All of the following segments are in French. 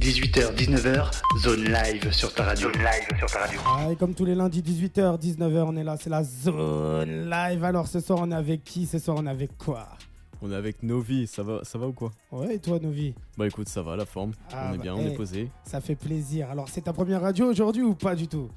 18h, 19h, zone live sur ta radio. Zone live sur ta radio. Ah, et comme tous les lundis, 18h, 19h, on est là, c'est la zone live. Alors ce soir, on est avec qui? Ce soir, on est avec quoi? On est avec Novi, ça va, ça va ou quoi? Ouais, et toi, Novi? Bah écoute, ça va, la forme. Ah, on est bah, bien, on hey. est posé. Ça fait plaisir. Alors, c'est ta première radio aujourd'hui ou pas du tout?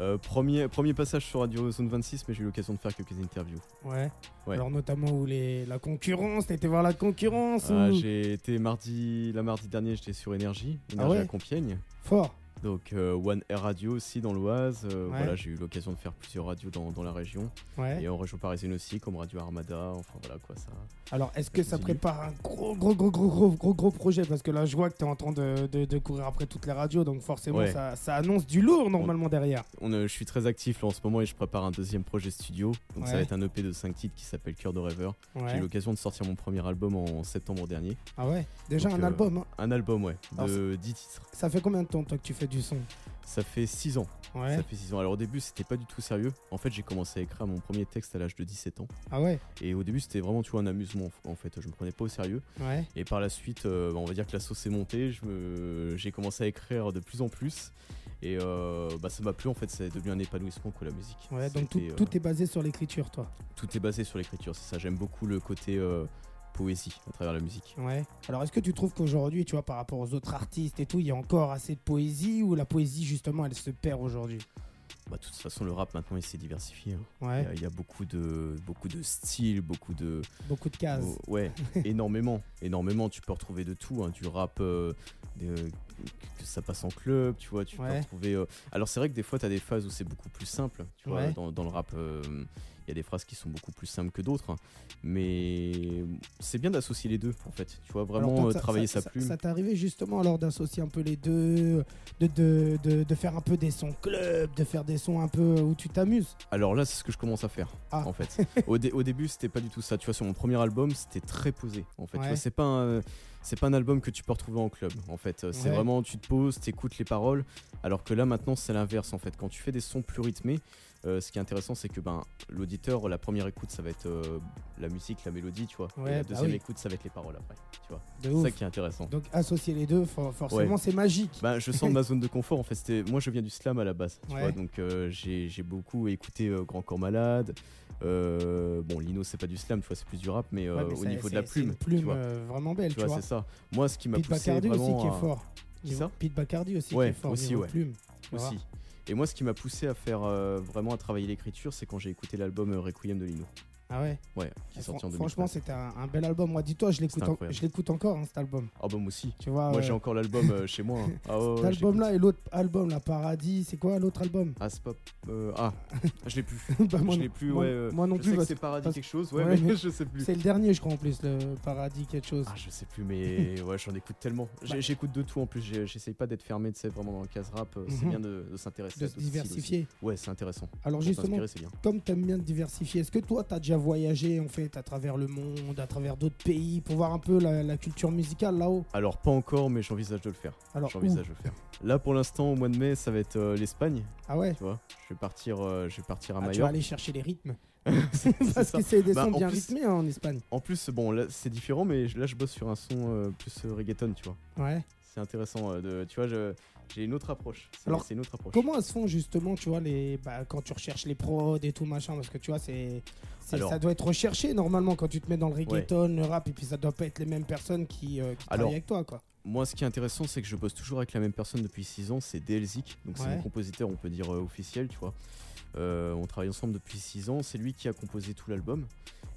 Euh, premier, premier passage sur Radio Zone 26, mais j'ai eu l'occasion de faire quelques interviews. Ouais. Ouais. Alors, notamment où les, la concurrence, t'as été voir la concurrence Ah, ou... j'ai été mardi, la mardi dernier, j'étais sur Énergie, Énergie Ah ouais à Compiègne. Fort. Donc euh, One Air Radio aussi dans l'Oise. Euh, Ouais. Voilà, j'ai eu l'occasion de faire plusieurs radios dans, dans la région. Ouais. Et en région parisienne aussi, comme Radio Armada. Enfin voilà quoi, ça. Alors, est-ce que ça prépare un gros, gros, gros, gros, gros, gros, gros projet? Parce que là, je vois que t'es en train de, de, de courir après toutes les radios, donc forcément, Ouais. ça, ça annonce du lourd normalement derrière. On, euh, je suis très actif là en ce moment et je prépare un deuxième projet studio. Donc ça va être un EP de 5 titres qui s'appelle Cœur de rêveur. J'ai eu l'occasion de sortir mon premier album en septembre dernier. Ah ouais? Déjà Donc, un album, hein? Un album, ouais, Alors, de 10 titres. Ça fait combien de temps, toi, que tu fais du son Ça fait 6 ans. Ouais. Ça fait 6 ans. Alors au début, c'était pas du tout sérieux. En fait, j'ai commencé à écrire mon premier texte à l'âge de 17 ans. Ah ouais Et au début, c'était vraiment, tu vois, un amusement. En fait, je me prenais pas au sérieux. Ouais. Et par la suite, euh, on va dire que la sauce est montée. Je me... J'ai commencé à écrire de plus en plus. Et euh, bah, ça m'a plu, en fait. C'est devenu un épanouissement que la musique. Ouais, donc tout, euh, tout est basé sur l'écriture, toi. tout est basé sur l'écriture. C'est ça. J'aime beaucoup le côté poésie à travers la musique. Ouais. Alors, est-ce que tu trouves qu'aujourd'hui, tu vois, par rapport aux autres artistes et tout, il y a encore assez de poésie ou la poésie, justement, elle se perd aujourd'hui? Bah, de toute façon, le rap maintenant, il s'est diversifié. hein. Il y Ouais. a- il y, a beaucoup de, beaucoup de styles, beaucoup de, Beaucoup de cases. Oh, ouais, énormément, énormément. Tu peux retrouver de tout, hein, du rap, euh, de- que ça passe en club, tu vois. Tu peux retrouver. euh, Alors c'est vrai que des fois, tu as des phases où c'est beaucoup plus simple, tu vois. Ouais. Dans, dans le rap, euh, y a des phrases qui sont beaucoup plus simples que d'autres, hein. mais c'est bien d'associer les deux, en fait. Tu vois, Alors, vraiment toi, euh, travailler ça, sa ça- plume. Ça t'est arrivé justement alors d'associer un peu les deux, de, de, de, de faire un peu des sons club, de faire des sons un peu où tu t'amuses? Alors là, c'est ce que je commence à faire, Ah. en fait. au, dé- au début, c'était pas du tout ça. Tu vois, sur mon premier album, c'était très posé, en fait. Tu vois, c'est pas un, c'est pas un album que tu peux retrouver en club, en fait. C'est Ouais. vraiment, tu te poses, t'écoutes les paroles. Alors que là, maintenant, c'est l'inverse, en fait. Quand tu fais des sons plus rythmés, euh, ce qui est intéressant, c'est que ben, l'auditeur, la première écoute, ça va être euh, la musique, la mélodie, tu vois. Ouais, Et la bah deuxième oui. écoute, ça va être les paroles après, tu vois. C'est ça qui est intéressant. Donc associer les deux, for- forcément, c'est magique. Ben, je sens ma zone de confort. En fait, c'était moi, je viens du slam à la base. Tu vois, donc euh, j'ai beaucoup écouté euh, Grand Corps Malade. Euh, bon, Lino, c'est pas du slam, tu vois, c'est plus du rap, mais, euh, Ouais, mais au niveau de la plume, une plume tu vois, euh, vraiment belle, tu vois, vois. c'est ça. Moi, ce qui m'a Pete poussé Bacardi aussi qui est à- fort. Qui ça? Pete Bacardi aussi Ouais, qui est fort. aussi, ouais. plume, aussi. Et moi, ce qui m'a poussé à faire euh, vraiment à travailler l'écriture, c'est quand j'ai écouté l'album Requiem de Lino. Ah ouais. Ouais, qui est sorti en 2013. Franchement, c'était un, un bel album. Moi, dis-toi, je l'écoute, C'était en- incroyable. je l'écoute encore hein, cet album. Album aussi. Tu vois. Moi, euh, j'ai encore l'album euh, chez moi. hein. Ah, ouais, cet album-là l'écoute. et l'autre album, la Paradis, c'est quoi l'autre album? Ah, c'est pas. euh, ah, je l'ai plus. Bah, moi, je non- l'ai plus, moi- ouais. euh, moi non je plus, sais que c'est Paradis parce- quelque chose, ouais, mais mais je sais plus. C'est le dernier, je crois, en plus, le Paradis, quelque chose. Ah, je sais plus, mais ouais, j'en écoute tellement. Bah. J'écoute de tout en plus. J'essaye pas d'être fermé, tu sais, vraiment dans le case rap. euh, C'est Mhm. bien de, s'intéresser de diversifier. Ouais, c'est intéressant. Alors justement, comme tu aimes bien diversifier, est-ce que toi, tu as déjà voyagé en fait à travers le monde, à travers d'autres pays, pour voir un peu la, la culture musicale là-haut Alors, pas encore, mais j'envisage de le faire. Alors, J'envisage de le faire. Là, pour l'instant, au mois de mai, ça va être euh, l'Espagne. Ah ouais Tu vois, je vais partir, euh, je vais partir à Ah, Tu vas aller chercher les rythmes. Parce que c'est des Bah, sons en bien plus- rythmés hein, en Espagne. En plus, bon, là, c'est différent, mais là, je bosse sur un son euh, plus reggaeton, tu vois. Ouais. C'est intéressant. de, tu vois, je- j'ai une autre approche. Alors, c'est une autre approche. Comment elles se font justement, tu vois, les, bah, quand tu recherches les prods et tout machin Parce que tu vois, c'est, ça doit être recherché normalement quand tu te mets dans le reggaeton, le rap, et puis ça doit pas être les mêmes personnes qui, euh, qui Alors, travaillent avec toi, quoi. Moi, ce qui est intéressant, c'est que je bosse toujours avec la même personne depuis 6 ans. C'est DLzik. Donc, c'est mon compositeur, on peut dire euh, officiel, tu vois. Euh, on travaille ensemble depuis 6 ans. C'est lui qui a composé tout l'album.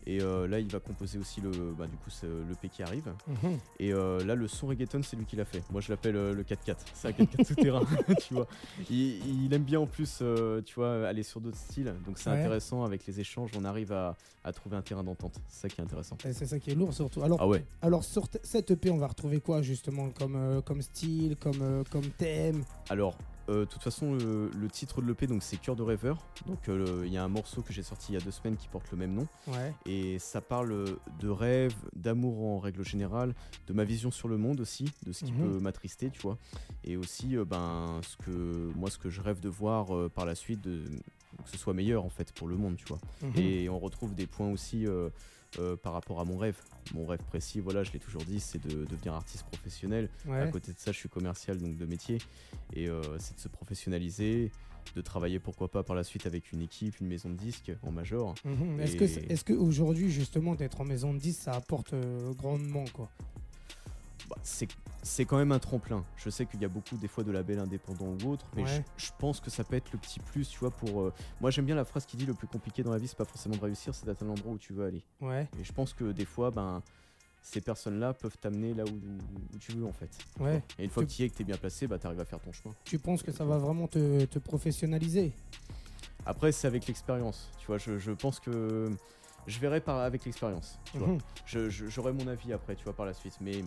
Et euh, là, il va composer aussi le, bah, du coup, c'est le P qui arrive. Mhm. Et euh, là, le son reggaeton, c'est lui qui l'a fait. Moi, je l'appelle euh, le 4x4. C'est un 4x4 tout terrain, tu vois. Il, il aime bien en plus, euh, tu vois, aller sur d'autres styles. Donc, c'est Ouais. intéressant. Avec les échanges, on arrive à, à trouver un terrain d'entente. C'est ça qui est intéressant. Et c'est ça qui est lourd surtout. Alors, Ah ouais. alors sur cette EP, on va retrouver quoi justement comme, euh, comme style, comme, euh, comme thème? Alors, euh, de toute façon, le, le titre de l'EP, donc c'est Cœur de rêveur. Donc, euh, il y a un morceau que j'ai sorti il y a deux semaines qui porte le même nom. Ouais. Et ça parle de rêve, d'amour en règle générale, de ma vision sur le monde aussi, de ce qui Mhm. peut m'attrister, tu vois. Et aussi, euh, ben, ce que, moi, ce que je rêve de voir par la suite, de, que ce soit meilleur en fait pour le monde, tu vois. Mhm. Et on retrouve des points aussi euh, par rapport à mon rêve. Mon rêve précis, voilà, je l'ai toujours dit, c'est de devenir artiste professionnel. À côté de ça, je suis commercial donc de métier et euh, c'est de se professionnaliser, de travailler pourquoi pas par la suite avec une équipe, une maison de disques en major. Mhm. Est-ce Et- que, est-ce que aujourd'hui justement d'être en maison de 10 ça apporte euh, grandement quoi? Bah, c'est c'est quand même un tremplin. Je sais qu'il y a beaucoup des fois de labels indépendants ou autres, mais Ouais. je, je pense que ça peut être le petit plus, tu vois, pour... euh, Moi j'aime bien la phrase qui dit le plus compliqué dans la vie, c'est pas forcément de réussir, c'est d'atteindre l'endroit où tu veux aller. Ouais, Et je pense que des fois, ben, ces personnes-là peuvent t'amener là où, où- où tu veux en fait. ouais. Et une fois Tu- que tu y es, que tu es bien placé, bah, tu arrives à faire ton chemin. Tu penses que ça va vraiment te, te professionnaliser? Après, c'est avec l'expérience. Tu vois, je, je pense que je verrai par, avec l'expérience. Mhm. Je- je- J'aurai mon avis après, tu vois, par la suite. Mais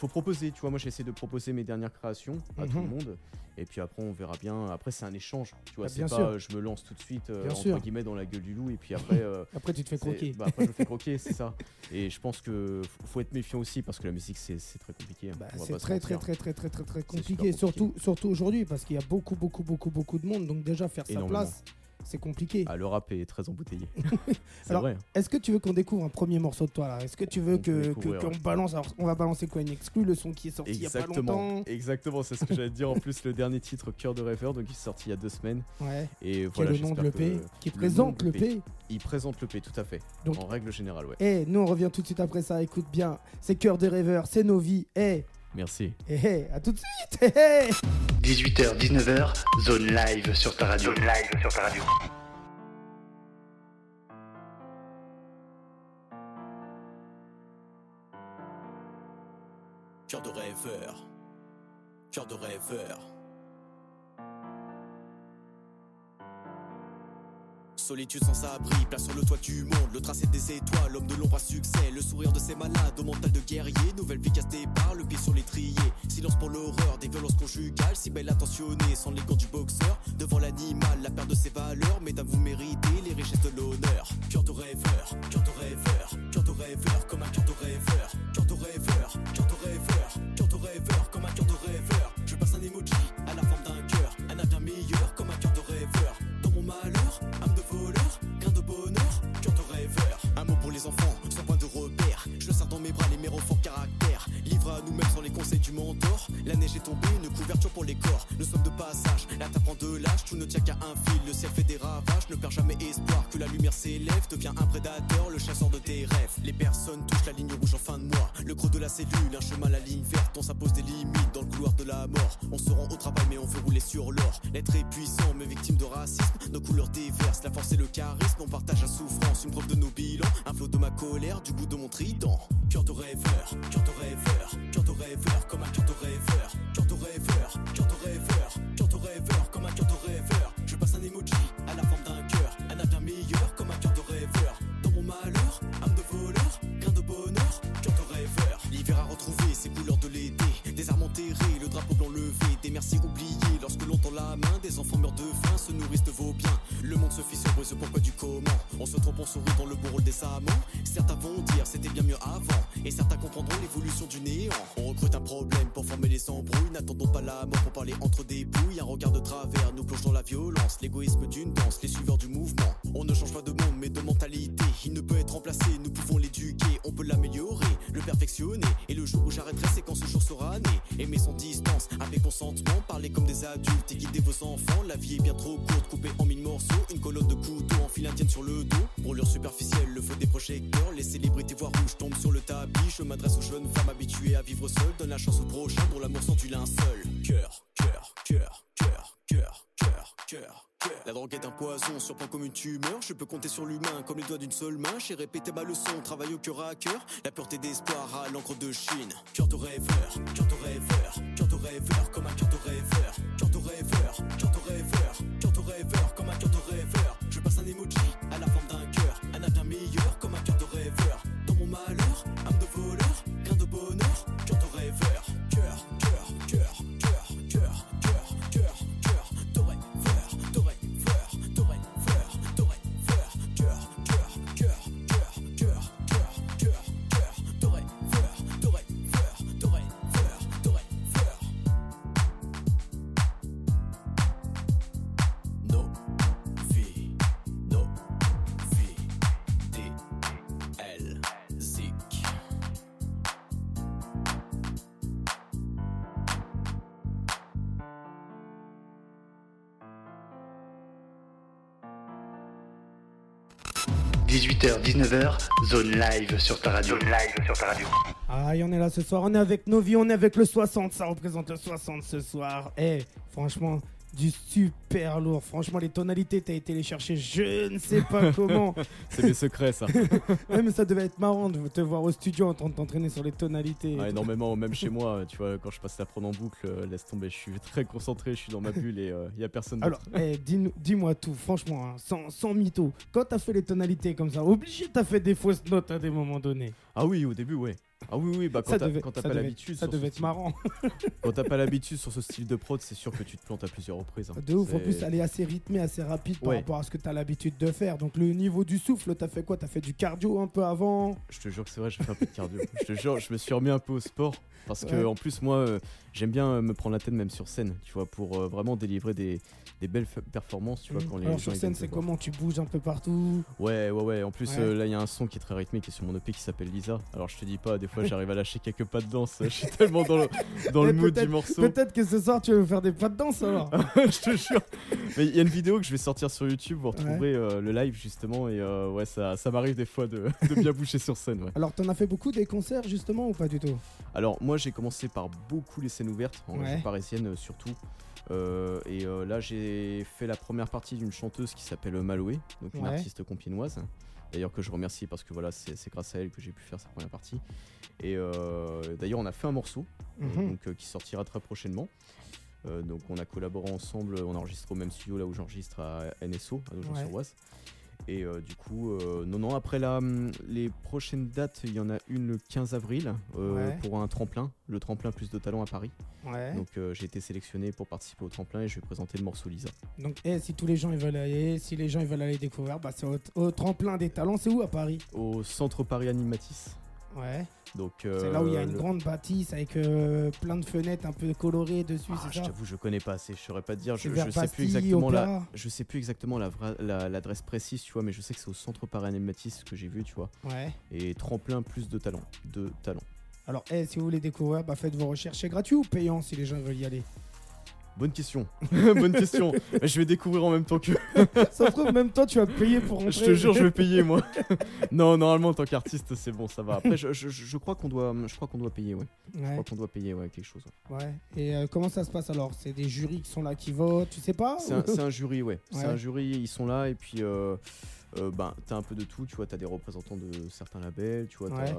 faut proposer, tu vois. Moi, j'essaie de proposer mes dernières créations à tout le Mhm. monde. Et puis après, on verra bien. Après, c'est un échange. Tu vois, Ah, c'est pas sûr. euh, je me lance tout de suite, euh, Bien entre sûr. guillemets, dans la gueule du loup. Et puis après. euh, Après tu te fais croquer. bah, après, je fais croquer, c'est ça. Et je pense que faut être méfiant aussi parce que la musique, c'est très compliqué. hein. Bah, c'est très, très très très très très très compliqué, compliqué. surtout surtout aujourd'hui parce qu'il y a beaucoup beaucoup beaucoup beaucoup de monde donc déjà faire sa Énormément. place c'est compliqué. Ah, le rap est très embouteillé. c'est Alors, vrai. Est-ce que tu veux qu'on découvre un premier morceau de toi là? Est-ce que tu veux On peut que qu'on balance alors, on va balancer quoi une exclue le son qui est sorti il y a pas Exactement, longtemps? Exactement, c'est ce que j'allais te dire. En plus, le dernier titre, Cœur de rêveur, donc il est sorti il y a deux semaines. Ouais. Et voilà, le nom de l'EP qui le présente l'EP. Il présente l'EP, tout à fait. Donc- en règle générale, ouais. Eh, nous on revient tout de suite après ça, écoute bien. C'est Cœur de rêveur, c'est nos vies. Eh, Merci. eh, eh, à tout de suite. Eh, eh. 18h, 19h, zone live sur ta radio. Zone live sur ta radio. Cœur de rêveur. Cœur de rêveur. Solitude sans abri, place sur le toit du monde, le tracé des étoiles, l'homme de l'ombre à succès, le sourire de ses malades, au mental de guerrier, nouvelle vie casse barres, le pied sur l'étrier, silence pour l'horreur, des violences conjugales, si belle attentionnée, sans les gants du boxeur, devant l'animal, la perte de ses valeurs, mesdames vous méritez les richesses de l'honneur, cœur de rêveur, cœur de rêveur, cœur de rêveur, comme un cœur de rêveur, cœur de rêveur, cœur de rêveur, conseils du mentor. La neige est tombée, une couverture pour les corps. Nous sommes de passage, la terre prend de l'âge. Tout ne tient qu'à un fil, le ciel fait des ravages. Ne perds jamais espoir que la lumière s'élève. Devient un prédateur, le chasseur de tes rêves. Les personnes touchent la ligne rouge en fin de mois. Le creux de la cellule, un chemin, la ligne verte. On s'impose des limites dans le couloir de la mort. On se rend au travail, mais on veut rouler sur l'or. L'être est puissant, mais victime de racisme. Nos couleurs déversent, la force et le charisme. On partage la souffrance, une preuve de nos bilans. Un flot de ma colère, du goût de mon trident. Cœur de rêveur, cœur de rêveur, cœur de rêveur, comme un cœur de rêveur. Cœur de rêveur, cœur de rêveur, cœur de rêveur, comme un cœur de rêveur. Je passe un emoji à la forme d'un cœur. Un avenir meilleur, comme un cœur de rêveur. Dans mon malheur, âme de voleur, grain de bonheur, cœur de rêveur. L'hiver a retrouvé ses couleurs de l'été. Des armes enterrées, le drapeau blanc levé. Des merci oubliés Des enfants meurent de faim, se nourrissent de vos biens. Le monde se fissure, ce pourquoi du comment. On se trompe, on sourit dans le bon rôle des amants. Certains vont dire c'était bien mieux avant. Et certains comprendront l'évolution du néant. On recrute un problème pour former les embrouilles. N'attendons pas la mort pour parler entre des bouilles. Un regard de travers nous plonge dans la violence. L'égoïsme d'une danse, les suiveurs du mouvement. On ne change pas de monde, mais de mentalité. Il ne peut être remplacé, nous pouvons l'éduquer. On peut l'améliorer, le perfectionner. Et le jour où j'arrêterai, c'est quand ce jour sera né. Aimer sans distance, avec consentement. Parler comme des adultes et guider vos enfants. La vie est bien trop courte, coupée en mille morceaux. Une colonne de couteaux en file indienne sur le dos. Brûlure superficielle, le feu des projecteurs. Les célébrités voient rouge tombent sur le tapis. Je m'adresse aux jeunes femmes habituées à vivre seules. Donne la chance au prochain dont l'amour sent du linceul. Cœur, cœur, cœur, cœur, cœur, cœur, cœur. cœur. La drogue est un poison, surprend comme une tumeur. Je peux compter sur l'humain comme les doigts d'une seule main. J'ai répété ma leçon, travail au cœur à cœur. La pureté d'espoir à l'encre de Chine. Cœur de rêveur, cœur de rêveur, cœur de rêveur, comme un cœur de rêveur. Cœur 19h, zone live sur ta radio. Zone live sur ta radio. Ah, et on est là ce soir, on est avec Novi, on est avec le 60, ça représente le 60 ce soir. Eh, franchement, du super lourd. Franchement, les tonalités, t'as été les chercher, je ne sais pas comment. C'est mes secrets, ça. Ouais, mais ça devait être marrant de te voir au studio en train de t'entraîner sur les tonalités. Ah, énormément, même chez moi, tu vois, quand je passe la prendre en boucle, euh, laisse tomber, je suis très concentré, je suis dans ma bulle et il y a personne. Alors, eh, dis-moi tout, franchement, hein, sans, sans mytho. Quand t'as fait les tonalités comme ça, obligé, t'as fait des fausses notes à des moments donnés. Ah oui, au début, ouais. Ah oui, oui, bah quand t'as pas l'habitude. ça devait être marrant. Quand t'as pas l'habitude sur ce style de prod, c'est sûr que tu te plantes à plusieurs reprises. hein. De ouf, en plus, elle est assez rythmée, assez rapide par Ouais. rapport à ce que t'as l'habitude de faire. Donc, le niveau du souffle, t'as fait quoi? T'as fait du cardio un peu avant? Je te jure que c'est vrai, j'ai fait un peu de cardio. je te jure, je me suis remis un peu au sport parce que en plus moi, euh, j'aime bien me prendre la tête même sur scène, tu vois, pour euh, vraiment délivrer des, des belles performances, tu vois, quand les Mmh. Alors, gens sur scène, c'est comment Tu bouges un peu partout? Ouais, ouais, ouais. En plus, Ouais. euh, là, il y a un son qui est très rythmé qui est sur mon EP qui s'appelle Lisa. Alors, je te dis pas, des fois, j'arrive à lâcher quelques pas de danse. Je suis tellement dans le, dans le mood du morceau. Peut-être que ce soir, tu vas me faire des pas de danse alors. je te jure. Mais il y a une vidéo que je vais sortir sur YouTube. Vous retrouverez euh, le live justement. Et euh, ouais, ça, ça m'arrive des fois de, de bien bouger sur scène. Ouais. Alors, t'en as fait beaucoup des concerts justement ou pas du tout? Alors, moi, j'ai commencé par beaucoup les scènes ouvertes, en région parisienne euh, surtout. Euh, et euh, là, j'ai fait la première partie d'une chanteuse qui s'appelle Maloé, donc une Ouais. artiste compiègnoise. D'ailleurs, que je remercie parce que voilà, c'est grâce à elle que j'ai pu faire sa première partie. Et euh, d'ailleurs, on a fait un morceau Mhm. donc, qui sortira très prochainement. Donc, on a collaboré ensemble, on enregistre au même studio là où j'enregistre à NSO, à Nogent-sur-Oise. Et euh, du coup, euh, non, non, après là, hum, les prochaines dates, il y en a une le 15 avril euh, Ouais. pour un tremplin, le tremplin plus de talent à Paris. Ouais. Donc j'ai été sélectionné pour participer au tremplin et je vais présenter le morceau Lisa. Donc, eh, si tous les gens ils veulent aller, si les gens ils veulent aller découvrir, bah, c'est au, au tremplin des talents. C'est où à Paris? Au centre Paris Animatis. Ouais. Donc C'est euh, là où il y a une le- grande bâtisse avec euh, plein de fenêtres un peu colorées dessus, Ah, je t'avoue, je connais pas assez, je saurais pas te dire. Je, sais plus exactement la, je sais plus exactement la vra- la- l'adresse précise, tu vois, mais je sais que c'est au centre Paris Animatis que j'ai vu, tu vois. Ouais. Et tremplin plus de talent, de talent. Alors, eh, si vous voulez découvrir, bah, faites vos recherches. C'est gratuit ou payant si les gens veulent y aller? Bonne question, bonne question. je vais découvrir en même temps que. Ça se trouve, même toi, tu vas payer pour rentrer. Je te jure, je vais payer moi. non, normalement en tant qu'artiste, c'est bon, ça va. Après, je, je- je crois qu'on doit, je crois qu'on doit payer, ouais. Je crois qu'on doit payer, ouais, quelque chose. ouais. ouais. Et euh, comment ça se passe alors? C'est des jurys qui sont là qui votent, tu sais pas C'est un, jury, ouais. C'est un jury, ils sont là et puis euh, euh, ben, t'as un peu de tout, tu vois, t'as des représentants de certains labels, tu vois, Ouais. t'as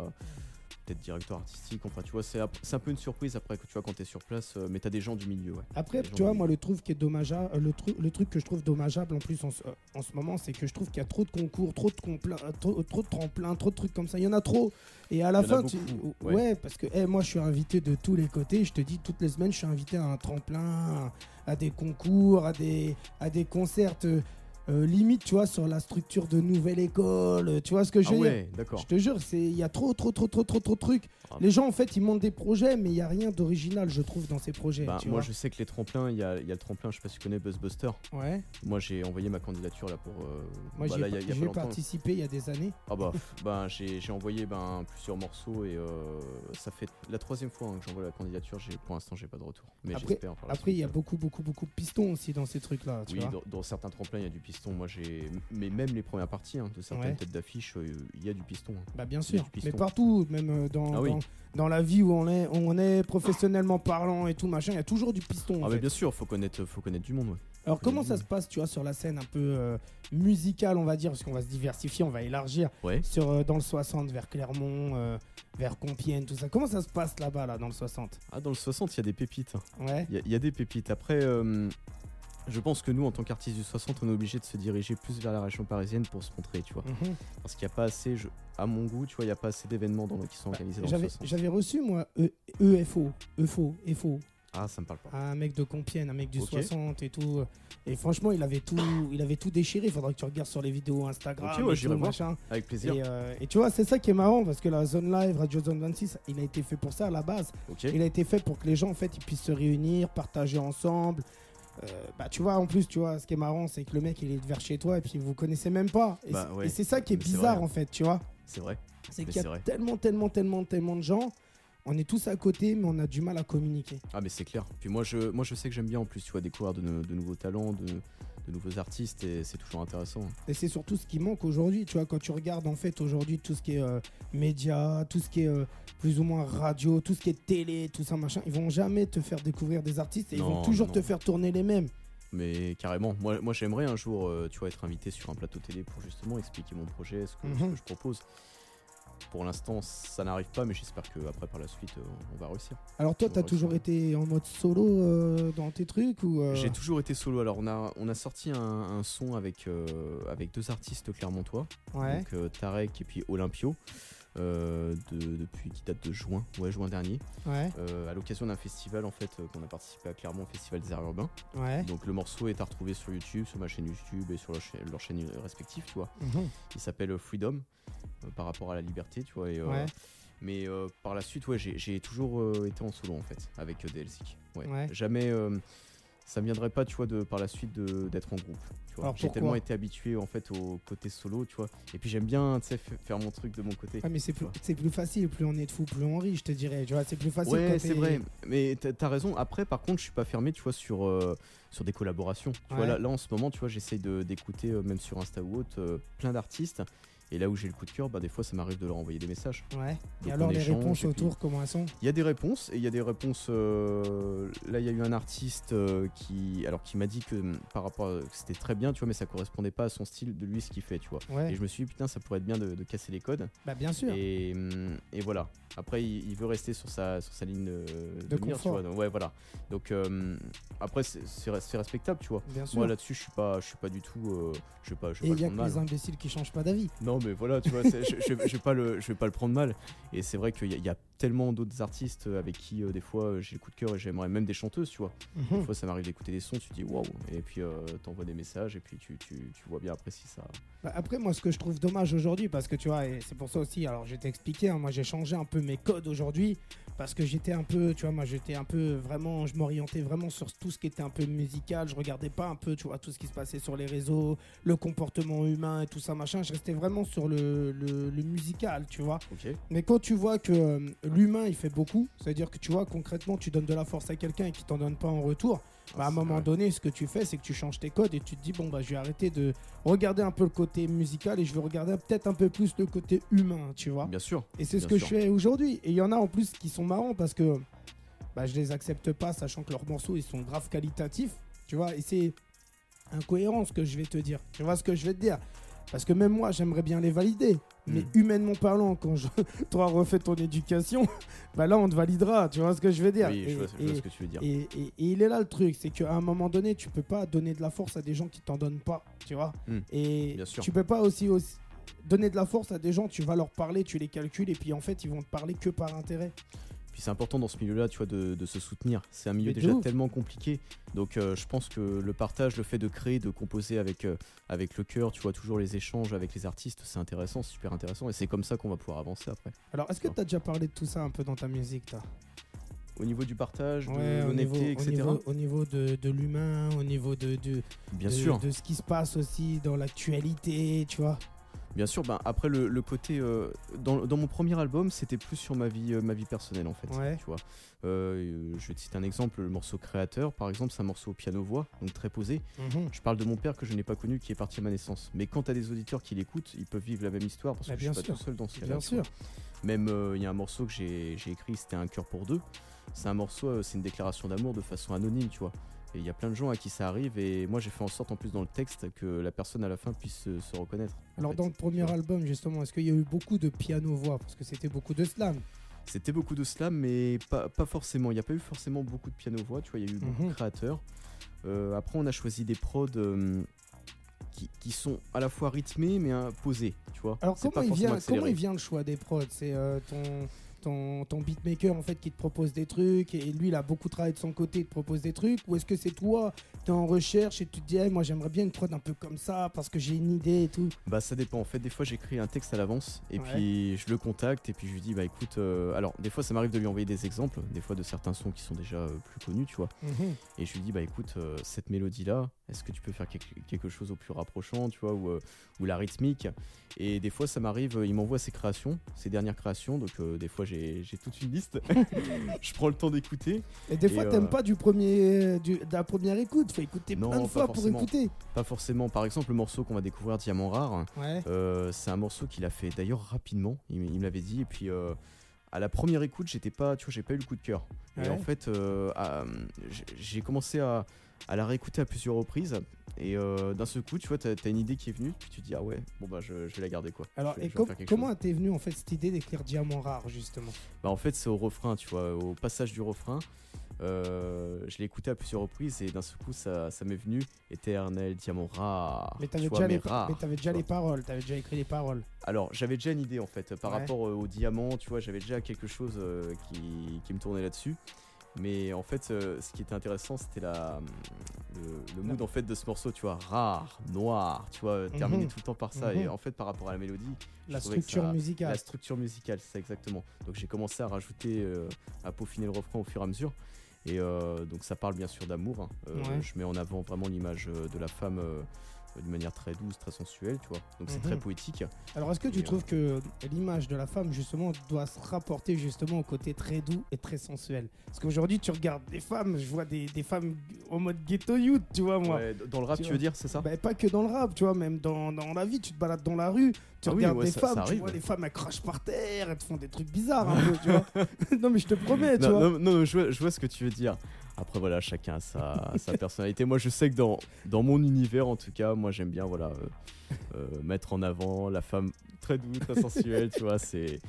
peut-être directeur artistique, enfin tu vois, c'est un peu une surprise après que tu vois quand t'es sur place, euh, mais t'as des gens du milieu, ouais. Après, tu vois, moi, le truc qui est dommageable, le, truc, le truc que je trouve dommageable en plus en, ce- euh, en ce moment, c'est que je trouve qu'il y a trop de concours, trop de, euh, trop, trop de tremplins, trop de trucs comme ça. Il y en a trop. Et à la fin, tu- ouais. ouais. parce que eh, moi, je suis invité de tous les côtés. Je te dis, toutes les semaines, je suis invité à un tremplin, à, à des concours, à des, à des concerts. Euh, limite, tu vois, sur la structure de nouvelle école. euh, Tu vois ce que je Ah veux dire ouais, d'accord. Je te jure, c'est il y a trop, trop, trop, trop, trop, trop de trucs. Les gens, en fait, ils montent des projets, mais il y a rien d'original, je trouve, dans ces projets. Bah, tu moi vois. je sais que les tremplins, il y a, y a le tremplin, je sais pas si tu connais Buzzbuster. Ouais. Moi j'ai envoyé ma candidature là pour. euh, Moi, bah, j'y ai, là, il y a- pas- il y a j'y pas ai longtemps. participé il y a des années. Ah bah, ben, j'ai j'ai envoyé ben, plusieurs morceaux et euh, ça fait la troisième fois hein, que j'envoie la candidature. j'ai- Pour l'instant, j'ai pas de retour. Mais Après- j'espère. Après, il y a euh, beaucoup, beaucoup, beaucoup de pistons aussi dans ces trucs-là. Oui, vois. dans, dans certains tremplins, il y a du piston. Moi, j'ai. Mais même les premières parties hein, de certaines Ouais. têtes d'affiche, euh, il y a du piston. hein. Bah, bien sûr. Mais partout, même dans, Ah oui. dans, dans la vie où on est, où on est professionnellement parlant et tout machin, il y a toujours du piston. en Ah, mais fait. bien sûr, faut connaître, faut connaître du monde. Ouais. Alors, comment ça se passe, tu vois, sur la scène un peu euh, musicale, on va dire, parce qu'on va se diversifier, on va élargir Ouais. sur euh, dans le 60 vers Clermont, euh, vers Compiègne, tout ça. Comment ça se passe là-bas, là, dans le 60 Ah, dans le 60, il y a des pépites. hein. Ouais. Il y, a- il y a des pépites. Après, euh, je pense que nous, en tant qu'artistes du 60, on est obligé de se diriger plus vers la région parisienne pour se montrer, tu vois. Mhm. Parce qu'il n'y a pas assez, je- à mon goût, tu vois, il n'y a pas assez d'événements dans, qui sont organisés dans le J'avais 60. j'avais reçu, moi, E- EFO, EFO, EFO, Ah, ça me parle pas. un mec de Compiègne, un mec du Ok. 60 et tout. Et franchement, il avait tout, il avait tout déchiré. Il faudra que tu regardes sur les vidéos Instagram. Ok, ouais, j'irai voir. Avec plaisir. Et, euh, et tu vois, c'est ça qui est marrant parce que la zone live, Radio Zone 26, il a été fait pour ça à la base. Il a été fait pour que les gens, en fait, ils puissent se réunir, partager ensemble. Euh, bah, tu vois, en plus, tu vois, ce qui est marrant, c'est que le mec, il est vers chez toi et puis vous connaissez même pas. Et Bah, c'est- ouais. et c'est ça qui est Mais bizarre, en fait, tu vois. C'est vrai. C'est qu'il y a vrai. tellement, tellement, tellement, tellement de gens. On est tous à côté, mais on a du mal à communiquer. Ah mais c'est clair. Puis moi je, moi je sais que j'aime bien en plus, tu vois, découvrir de, no- de nouveaux talents, de, de nouveaux artistes et c'est toujours intéressant. Et c'est surtout ce qui manque aujourd'hui, tu vois, quand tu regardes en fait aujourd'hui tout ce qui est euh, médias, tout ce qui est euh, plus ou moins radio, tout ce qui est télé, tout ça machin, ils vont jamais te faire découvrir des artistes et ils vont toujours non. te faire tourner les mêmes. Mais carrément, moi, moi j'aimerais un jour, euh, tu vois, être invité sur un plateau télé pour justement expliquer mon projet, ce que, ce Mhm. que je propose. Pour l'instant, ça n'arrive pas, mais j'espère que après par la suite, euh, on va réussir. Alors toi, t'as toujours été en mode solo euh, dans tes trucs ou J'ai toujours été solo. Alors, on a, on a sorti un, un son avec, avec deux artistes clermontois, Ouais. donc Tarek et puis Olympio, de- depuis qui date de juin, ouais, juin dernier, Ouais. euh, à l'occasion d'un festival en fait euh, qu'on a participé à Clermont, Festival des Arts Urbains. Ouais. Donc le morceau est à retrouver sur YouTube, sur ma chaîne YouTube et sur leur, cha- leur chaîne respective, tu vois. Mhm. Il s'appelle euh, Freedom euh, par rapport à la liberté, tu vois. et, euh, Ouais. Mais euh, par la suite, ouais, j'ai toujours euh, été en solo en fait avec euh, DLC. Ouais. Ouais. Jamais, euh, ça ne viendrait pas, tu vois, de par la suite d'être en groupe. tu vois. Alors, J'ai tellement été habitué en fait au côté solo, tu vois. Et puis j'aime bien, tu sais, faire mon truc de mon côté. Ouais, mais c'est plus, facile, plus on est de fou, plus on rit, je te dirais. Tu vois, c'est plus facile. Ouais, c'est vrai. Mais t'as as raison. Après, par contre, je suis pas fermé, tu vois, sur, euh, sur des collaborations. Tu vois, là, là, en ce moment, tu vois, j'essaye d'écouter, euh, même sur Insta ou autre, euh, plein d'artistes. Et là où j'ai le coup de cœur, bah, des fois, ça m'arrive de leur envoyer des messages. Ouais. Donc, Et alors les échange, réponses puis- autour, comment elles sont? Il y a des réponses et il y a des réponses. euh, là, il y a eu un artiste euh, qui, alors, qui m'a dit que hum, par rapport, à- c'était très bien, tu vois, mais ça correspondait pas à son style de lui, ce qu'il fait, tu vois. Ouais. Et je me suis dit putain, ça pourrait être bien de, de casser les codes. Bah bien sûr. Et, hum, et voilà. Après, il, il veut rester sur sa, sur sa ligne euh, De de, mire, tu confort. vois. Donc, ouais, voilà. Donc euh, après, c'est- respectable, tu vois. Bien sûr. Moi là-dessus, je suis pas, je suis pas du tout, je vais pas, je Et il y a que les mal. imbéciles qui changent pas d'avis. Non, mais voilà, tu vois, je, vais pas le, je vais pas le prendre mal. Et c'est vrai qu'il y a tellement d'autres artistes avec qui euh, des fois euh, j'ai le coup de cœur et j'aimerais même des chanteuses, tu vois. Des Mhm. fois, ça m'arrive d'écouter des sons, tu te dis waouh, et puis euh, t'envoies des messages et puis tu, tu, tu vois bien après si ça. Bah, après, moi, ce que je trouve dommage aujourd'hui, parce que tu vois, et c'est pour ça aussi, alors je vais t'expliquer, hein, moi j'ai changé un peu mes codes aujourd'hui, parce que j'étais un peu, tu vois, moi j'étais un peu vraiment, je m'orientais vraiment sur tout ce qui était un peu musical, je regardais pas un peu, tu vois, tout ce qui se passait sur les réseaux, le comportement humain et tout ça, machin, je restais vraiment sur le, le- le musical, tu vois. Ok. Mais quand tu vois que euh, l'humain il fait beaucoup, c'est-à-dire que tu vois concrètement tu donnes de la force à quelqu'un et qu'il t'en donne pas en retour, bah, à un moment donné ce que tu fais c'est que tu changes tes codes et tu te dis bon bah je vais arrêter de regarder un peu le côté musical et je vais regarder peut-être un peu plus le côté humain, tu vois. Bien sûr. Et c'est ce que sûr. je fais aujourd'hui. Et il y en a en plus qui sont marrants parce que bah, je les accepte pas, sachant que leurs morceaux ils sont grave qualitatifs, tu vois. Et c'est incohérent ce que je vais te dire. Tu vois ce que je vais te dire? Parce que même moi j'aimerais bien les valider. Mais Mm. humainement parlant, quand je toi refais ton éducation, bah là on te validera. Tu vois ce que je veux dire Oui, Et- je vois, je vois et- ce que tu veux dire. et, il est là le truc, c'est qu'à un moment donné, tu peux pas donner de la force à des gens qui t'en donnent pas, tu vois. Hmm, Et bien sûr. tu peux pas aussi, aussi donner de la force à des gens, tu vas leur parler, tu les calcules, et puis en fait, ils vont te parler que par intérêt. Puis c'est important dans ce milieu-là, tu vois, de, de se soutenir. C'est un milieu déjà ouf. tellement compliqué. Donc euh, je pense que le partage, le fait de créer, de composer avec, euh, avec le cœur, tu vois, toujours les échanges avec les artistes, c'est intéressant, c'est super intéressant. Et c'est comme ça qu'on va pouvoir avancer après. Alors, est-ce que tu as déjà parlé de tout ça un peu dans ta musique, toi? Au niveau du partage, de Ouais, au niveau, l'honnêteté, etc. niveau, au niveau de, de l'humain, au niveau de, de, Bien de- sûr. de ce qui se passe aussi dans l'actualité, tu vois? Bien sûr, ben, après le, le côté euh, dans, dans mon premier album, c'était plus sur ma vie, euh, ma vie personnelle en fait. Ouais. Tu vois, Euh, je vais te citer un exemple, le morceau Créateur, par exemple, c'est un morceau piano voix, donc très posé. Mhm. Je parle de mon père que je n'ai pas connu, qui est parti à ma naissance. Mais quand t'as des auditeurs qui l'écoutent, ils peuvent vivre la même histoire parce Bah, que je bien suis pas tout seul dans ce cas-là. Bien tu sûr. Même euh, il y a un morceau que j'ai écrit, c'était un cœur pour deux. C'est un morceau, euh, c'est une déclaration d'amour de façon anonyme, tu vois. Et il y a plein de gens à qui ça arrive et moi j'ai fait en sorte en plus dans le texte que la personne à la fin puisse se, se reconnaître. Alors, fait. dans le premier Ouais. album, justement, est-ce qu'il y a eu beaucoup de piano-voix? Parce que c'était beaucoup de slam. C'était beaucoup de slam, mais pas, pas forcément. Il n'y a pas eu forcément beaucoup de piano-voix, tu vois, il y a eu beaucoup Mhm. de créateurs. Euh, après, on a choisi des prods euh, qui, qui sont à la fois rythmés, mais euh, posés, tu vois. Alors comment pas il, vient, accéléré. comment il vient le choix des prods? C'est euh, ton, ton, ton beatmaker en fait qui te propose des trucs et lui il a beaucoup travaillé de son côté, il te propose des trucs ou est-ce que c'est toi qui es en recherche et tu te dis Hey, moi j'aimerais bien une prod un peu comme ça parce que j'ai une idée et tout Bah ça dépend. En fait, des fois j'écris un texte à l'avance et Ouais. puis je le contacte et puis je lui dis bah écoute, euh, alors des fois ça m'arrive de lui envoyer des exemples, des fois de certains sons qui sont déjà euh, plus connus, tu vois. Et je lui dis bah écoute, euh, cette mélodie là, est-ce que tu peux faire quelque, chose au plus rapprochant, tu vois, ou, ou la rythmique? Et des fois ça m'arrive, il m'envoie ses créations, ses dernières créations, donc des fois j'ai toute une liste. je prends le temps d'écouter. Et des fois, euh, t'aimes pas du premier, du- de la première écoute. Faut écouter Non, plein de fois pour écouter. Pas forcément. Par exemple, le morceau qu'on va découvrir, Diamant Rare, Ouais. euh, c'est un morceau qu'il a fait d'ailleurs rapidement. Il, me l'avait dit. Et puis, euh, à la première écoute, j'étais pas, tu vois, j'ai pas eu le coup de cœur. Et en fait, euh, j'ai commencé à, à la réécouter à plusieurs reprises. Et euh, d'un seul coup, tu vois, t'as as une idée qui est venue. Puis tu te dis, ah ouais, bon bah, je, je vais la garder quoi. Alors, vais- et com- comment t'es venu en fait cette idée d'écrire Diamant Rare justement? Bah en fait c'est au refrain, tu vois, au passage du refrain. euh, je l'ai écouté à plusieurs reprises et d'un seul coup ça, ça m'est venu éternel diamant rare. Mais t'avais déjà, mais les, rare, mais déjà paroles, t'avais déjà écrit les paroles. Alors j'avais déjà une idée en fait par Ouais. rapport euh, au diamant, tu vois, j'avais déjà quelque chose euh, qui, qui me tournait là-dessus. Mais en fait, euh, ce qui était intéressant, c'était la, le, le mood en fait de ce morceau, tu vois, rare, noir, tu vois, terminé Mhm. tout le temps par ça. Et Mhm. en fait, par rapport à la mélodie, La structure ça- musicale. La structure musicale, c'est ça exactement. Donc j'ai commencé à rajouter, euh, à peaufiner le refrain au fur et à mesure. Et euh, donc ça parle bien sûr d'amour. hein. Euh, Ouais. Je mets en avant vraiment l'image euh, de la femme euh, d'une manière très douce, très sensuelle, tu vois. Donc c'est Mhm. très poétique. Alors, est-ce que tu euh, trouves que l'image de la femme, justement, doit se rapporter justement au côté très doux et très sensuel? Parce qu'aujourd'hui, tu regardes des femmes, je vois des, des femmes en mode ghetto youth, tu vois, moi. Ouais, dans le rap, Tu veux dire, c'est ça? Bah, pas que dans le rap, tu vois, même dans, dans la vie, tu te balades dans la rue, tu Ah oui, regardes ouais, des ça- femmes, ça tu vois, les femmes elles crachent par terre, elles te font des trucs bizarres un peu, tu vois. non, mais je te promets, tu vois. non, non, je, vois, je vois ce que tu veux dire. Après voilà, chacun a sa, sa personnalité. Moi je sais que dans, dans mon univers en tout cas, moi j'aime bien voilà euh, euh, mettre en avant la femme très douce, très sensuelle, tu vois. C'est,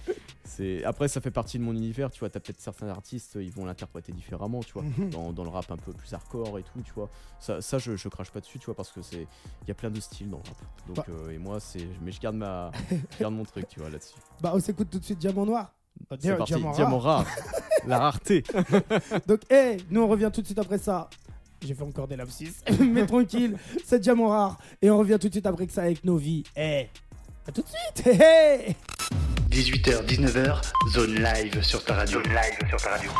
c'est... Après ça fait partie de mon univers, tu vois. T'as peut-être certains artistes, ils vont l'interpréter différemment, tu vois. Mhm. Dans, dans le rap un peu plus hardcore et tout, tu vois. Ça, ça je, je crache pas dessus, tu vois, parce que c'est il y a plein de styles dans le rap. Donc Bah. euh, et moi c'est, mais je garde ma, je garde mon truc, tu vois là-dessus. Bah, on s'écoute tout de suite Diamant Noir. Bah, C'est parti, Diamant diamant rare. la rareté. Donc, hé, nous on revient tout de suite après ça. J'ai fait encore des lapsus, mais tranquille, c'est Diamant Rare. Et on revient tout de suite après que ça avec nos vies. Hé, à tout de suite. Hé, hé. 18h, 19h, zone live sur ta radio. Zone live sur ta radio.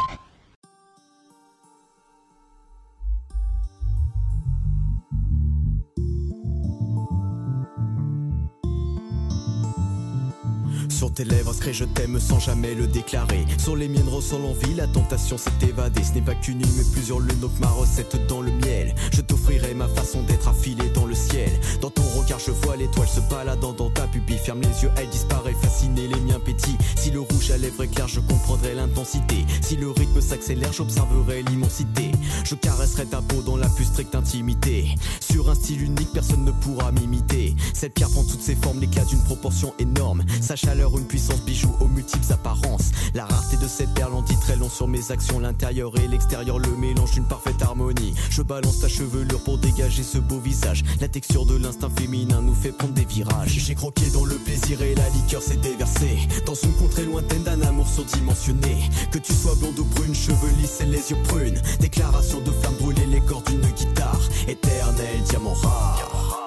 Sur tes lèvres inscrit je t'aime sans jamais le déclarer. Sur les miennes ressent l'envie, la tentation s'est évadée. Ce n'est pas qu'une nuit mais plusieurs lunes donc ma recette dans le miel. Je t'offrirai ma façon d'être affilée dans le ciel. Dans ton regard je vois l'étoile se baladant dans ta pupille. Ferme les yeux, elle disparaît, fascinée, les miens pétillent. Si le rouge à lèvres éclaire je comprendrai l'intensité. Si le rythme s'accélère j'observerai l'immensité. Je caresserai ta peau dans la plus stricte intimité. Sur un style unique personne ne pourra m'imiter. Cette pierre prend toutes ses formes, l'éclat d'une proportion énorme. Sa chaleur une puissance bijou aux multiples apparences. La rareté de cette perle en dit très long sur mes actions L'intérieur et l'extérieur le mélange d'une parfaite harmonie. Je balance ta chevelure pour dégager ce beau visage. La texture de l'instinct féminin nous fait prendre des virages. J'ai croqué dans le plaisir et la liqueur s'est déversée. Dans une contrée lointaine d'un amour surdimensionné. Que tu sois blonde ou brune, cheveux lisses et les yeux prunes Déclaration de flamme brûler les cordes d'une guitare. Éternel diamant rare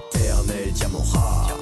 Éternel diamant rare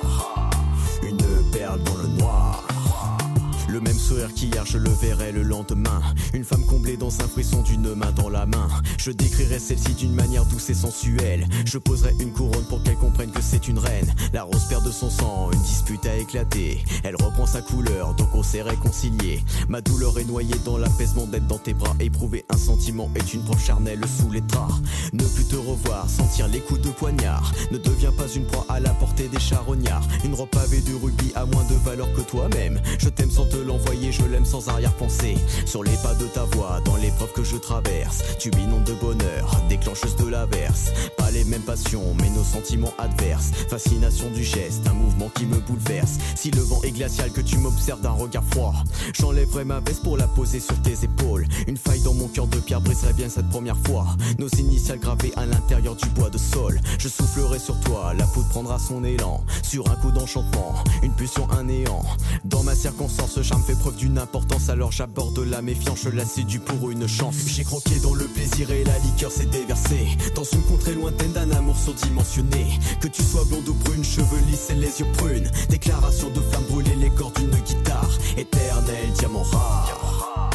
le même sourire qu'hier, je le verrai le lendemain. Une femme comblée dans un frisson d'une main dans la main. Je décrirai celle-ci d'une manière douce et sensuelle. Je poserai une couronne pour qu'elle comprenne que c'est une reine. La rose perd de son sang, une dispute a éclaté. Elle reprend sa couleur, donc on s'est réconcilié. Ma douleur est noyée dans l'apaisement d'être dans tes bras. Éprouver un sentiment est une preuve charnelle sous les draps. Ne plus te revoir, sentir les coups de poignard. Ne deviens pas une proie à la portée des charognards. Une robe pavée de rubis a moins de valeur que toi-même. Je t'aime sans te l'envoyer, je l'aime sans arrière-pensée. Sur les pas de ta voix, dans l'épreuve que je traverse, tu m'inondes de bonheur, déclencheuse de l'averse. Pas les mêmes passions, mais nos sentiments adverses. Fascination du geste, un mouvement qui me bouleverse. Si le vent est glacial, que tu m'observes d'un regard froid, j'enlèverai ma veste pour la poser sur tes épaules. Une faille dans mon cœur de pierre briserait bien cette première fois. Nos initiales gravées à l'intérieur du bois de sol. Je soufflerai sur toi, la poudre prendra son élan. Sur un coup d'enchantement, une pulsion, un néant. Dans ma circonstance, ce fait preuve d'une importance. Alors j'aborde la méfiance, je la séduis pour une chance. J'ai croqué dans le plaisir et la liqueur s'est déversée. Dans une contrée lointaine d'un amour surdimensionné. Que tu sois blonde ou brune, cheveux lisses et les yeux prunes. Déclaration de flamme brûler les cordes d'une guitare. Éternel diamant rare.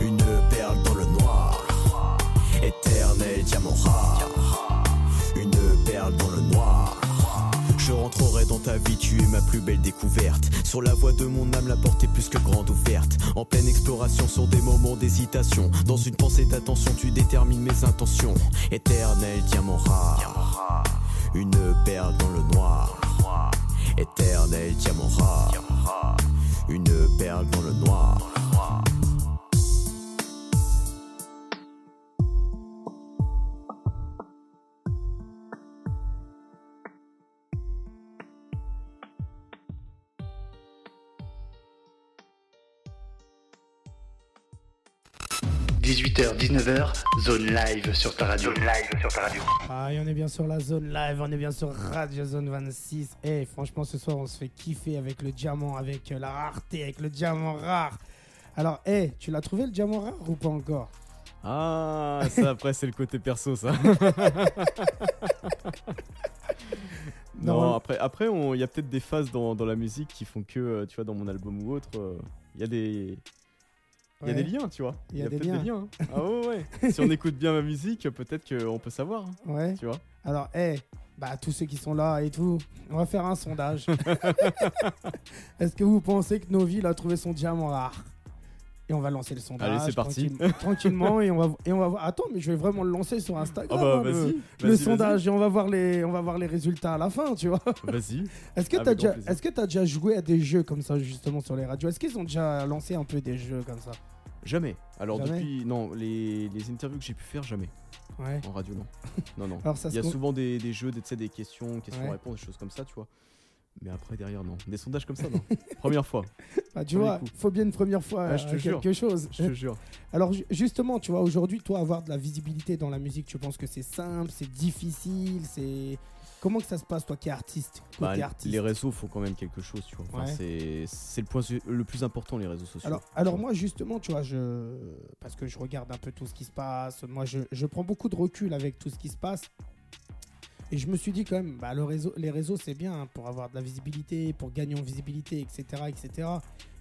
Une perle dans le noir. Éternel diamant rare. Une perle dans le noir. Je rentrerai dans ta vie, tu es ma plus belle découverte. Sur la voie de mon âme, la porte est plus que grande ouverte. En pleine exploration sur des moments d'hésitation. Dans une pensée d'attention, tu détermines mes intentions. Éternel diamant rare. Une perle dans le noir. Éternel diamant rare. Une perle dans le noir. 19h, zone live sur ta radio. Zone live sur ta radio. Ah, et on est bien sur la zone live, on est bien sur Radio Zone 26. Et franchement, ce soir, on se fait kiffer avec le diamant, avec euh, la rareté, avec le diamant rare. Alors, hé, tu l'as trouvé le diamant rare ou pas encore? Ah, ça après, c'est le côté perso, ça. non, après, après il y a peut-être des phases dans, dans, la musique qui font que, euh, tu vois, dans mon album ou autre, euh, il y a des il y a des liens, tu vois. Il y a, peut-être des liens. Hein. Ah ouais, ouais. si on écoute bien ma musique, peut-être qu'on peut savoir. Hein. Ouais. Tu vois. Alors, hé, bah, tous ceux qui sont là et tout, on va faire un sondage. Est-ce que vous pensez que Novi a trouvé son diamant rare? Et on va lancer le sondage. Allez, c'est parti. tranquillement et on va et on va voir. Attends, mais je vais vraiment le lancer sur Instagram. Ah bah, hein, le, sondage et on va voir les on va voir les résultats à la fin, tu vois. Vas-y. Est-ce que tu as déjà est-ce que tu as déjà joué à des jeux comme ça justement sur les radios? Est-ce qu'ils ont déjà lancé un peu des jeux comme ça? Jamais. Alors depuis non, les, les interviews que j'ai pu faire jamais. Ouais. En radio non. non non. Alors, ça Il y a souvent des, des jeux, des, des questions, questions-réponses, des choses comme ça, tu vois. Mais après, derrière, non. Des sondages comme ça, non. première fois. Bah, tu vois, faut bien une première fois je te euh, quelque chose. Je te jure. Alors, justement, tu vois, aujourd'hui, toi, avoir de la visibilité dans la musique, tu penses que c'est simple, c'est difficile, c'est. Comment que ça se passe, toi qui es artiste, bah, Les réseaux font quand même quelque chose, tu vois. C'est le point le plus important, les réseaux sociaux. Alors, alors moi, justement, tu vois, je... parce que je regarde un peu tout ce qui se passe, moi, je, je prends beaucoup de recul avec tout ce qui se passe. Et je me suis dit quand même, bah, le réseau, les réseaux c'est bien hein, pour avoir de la visibilité, pour gagner en visibilité, etc. etc.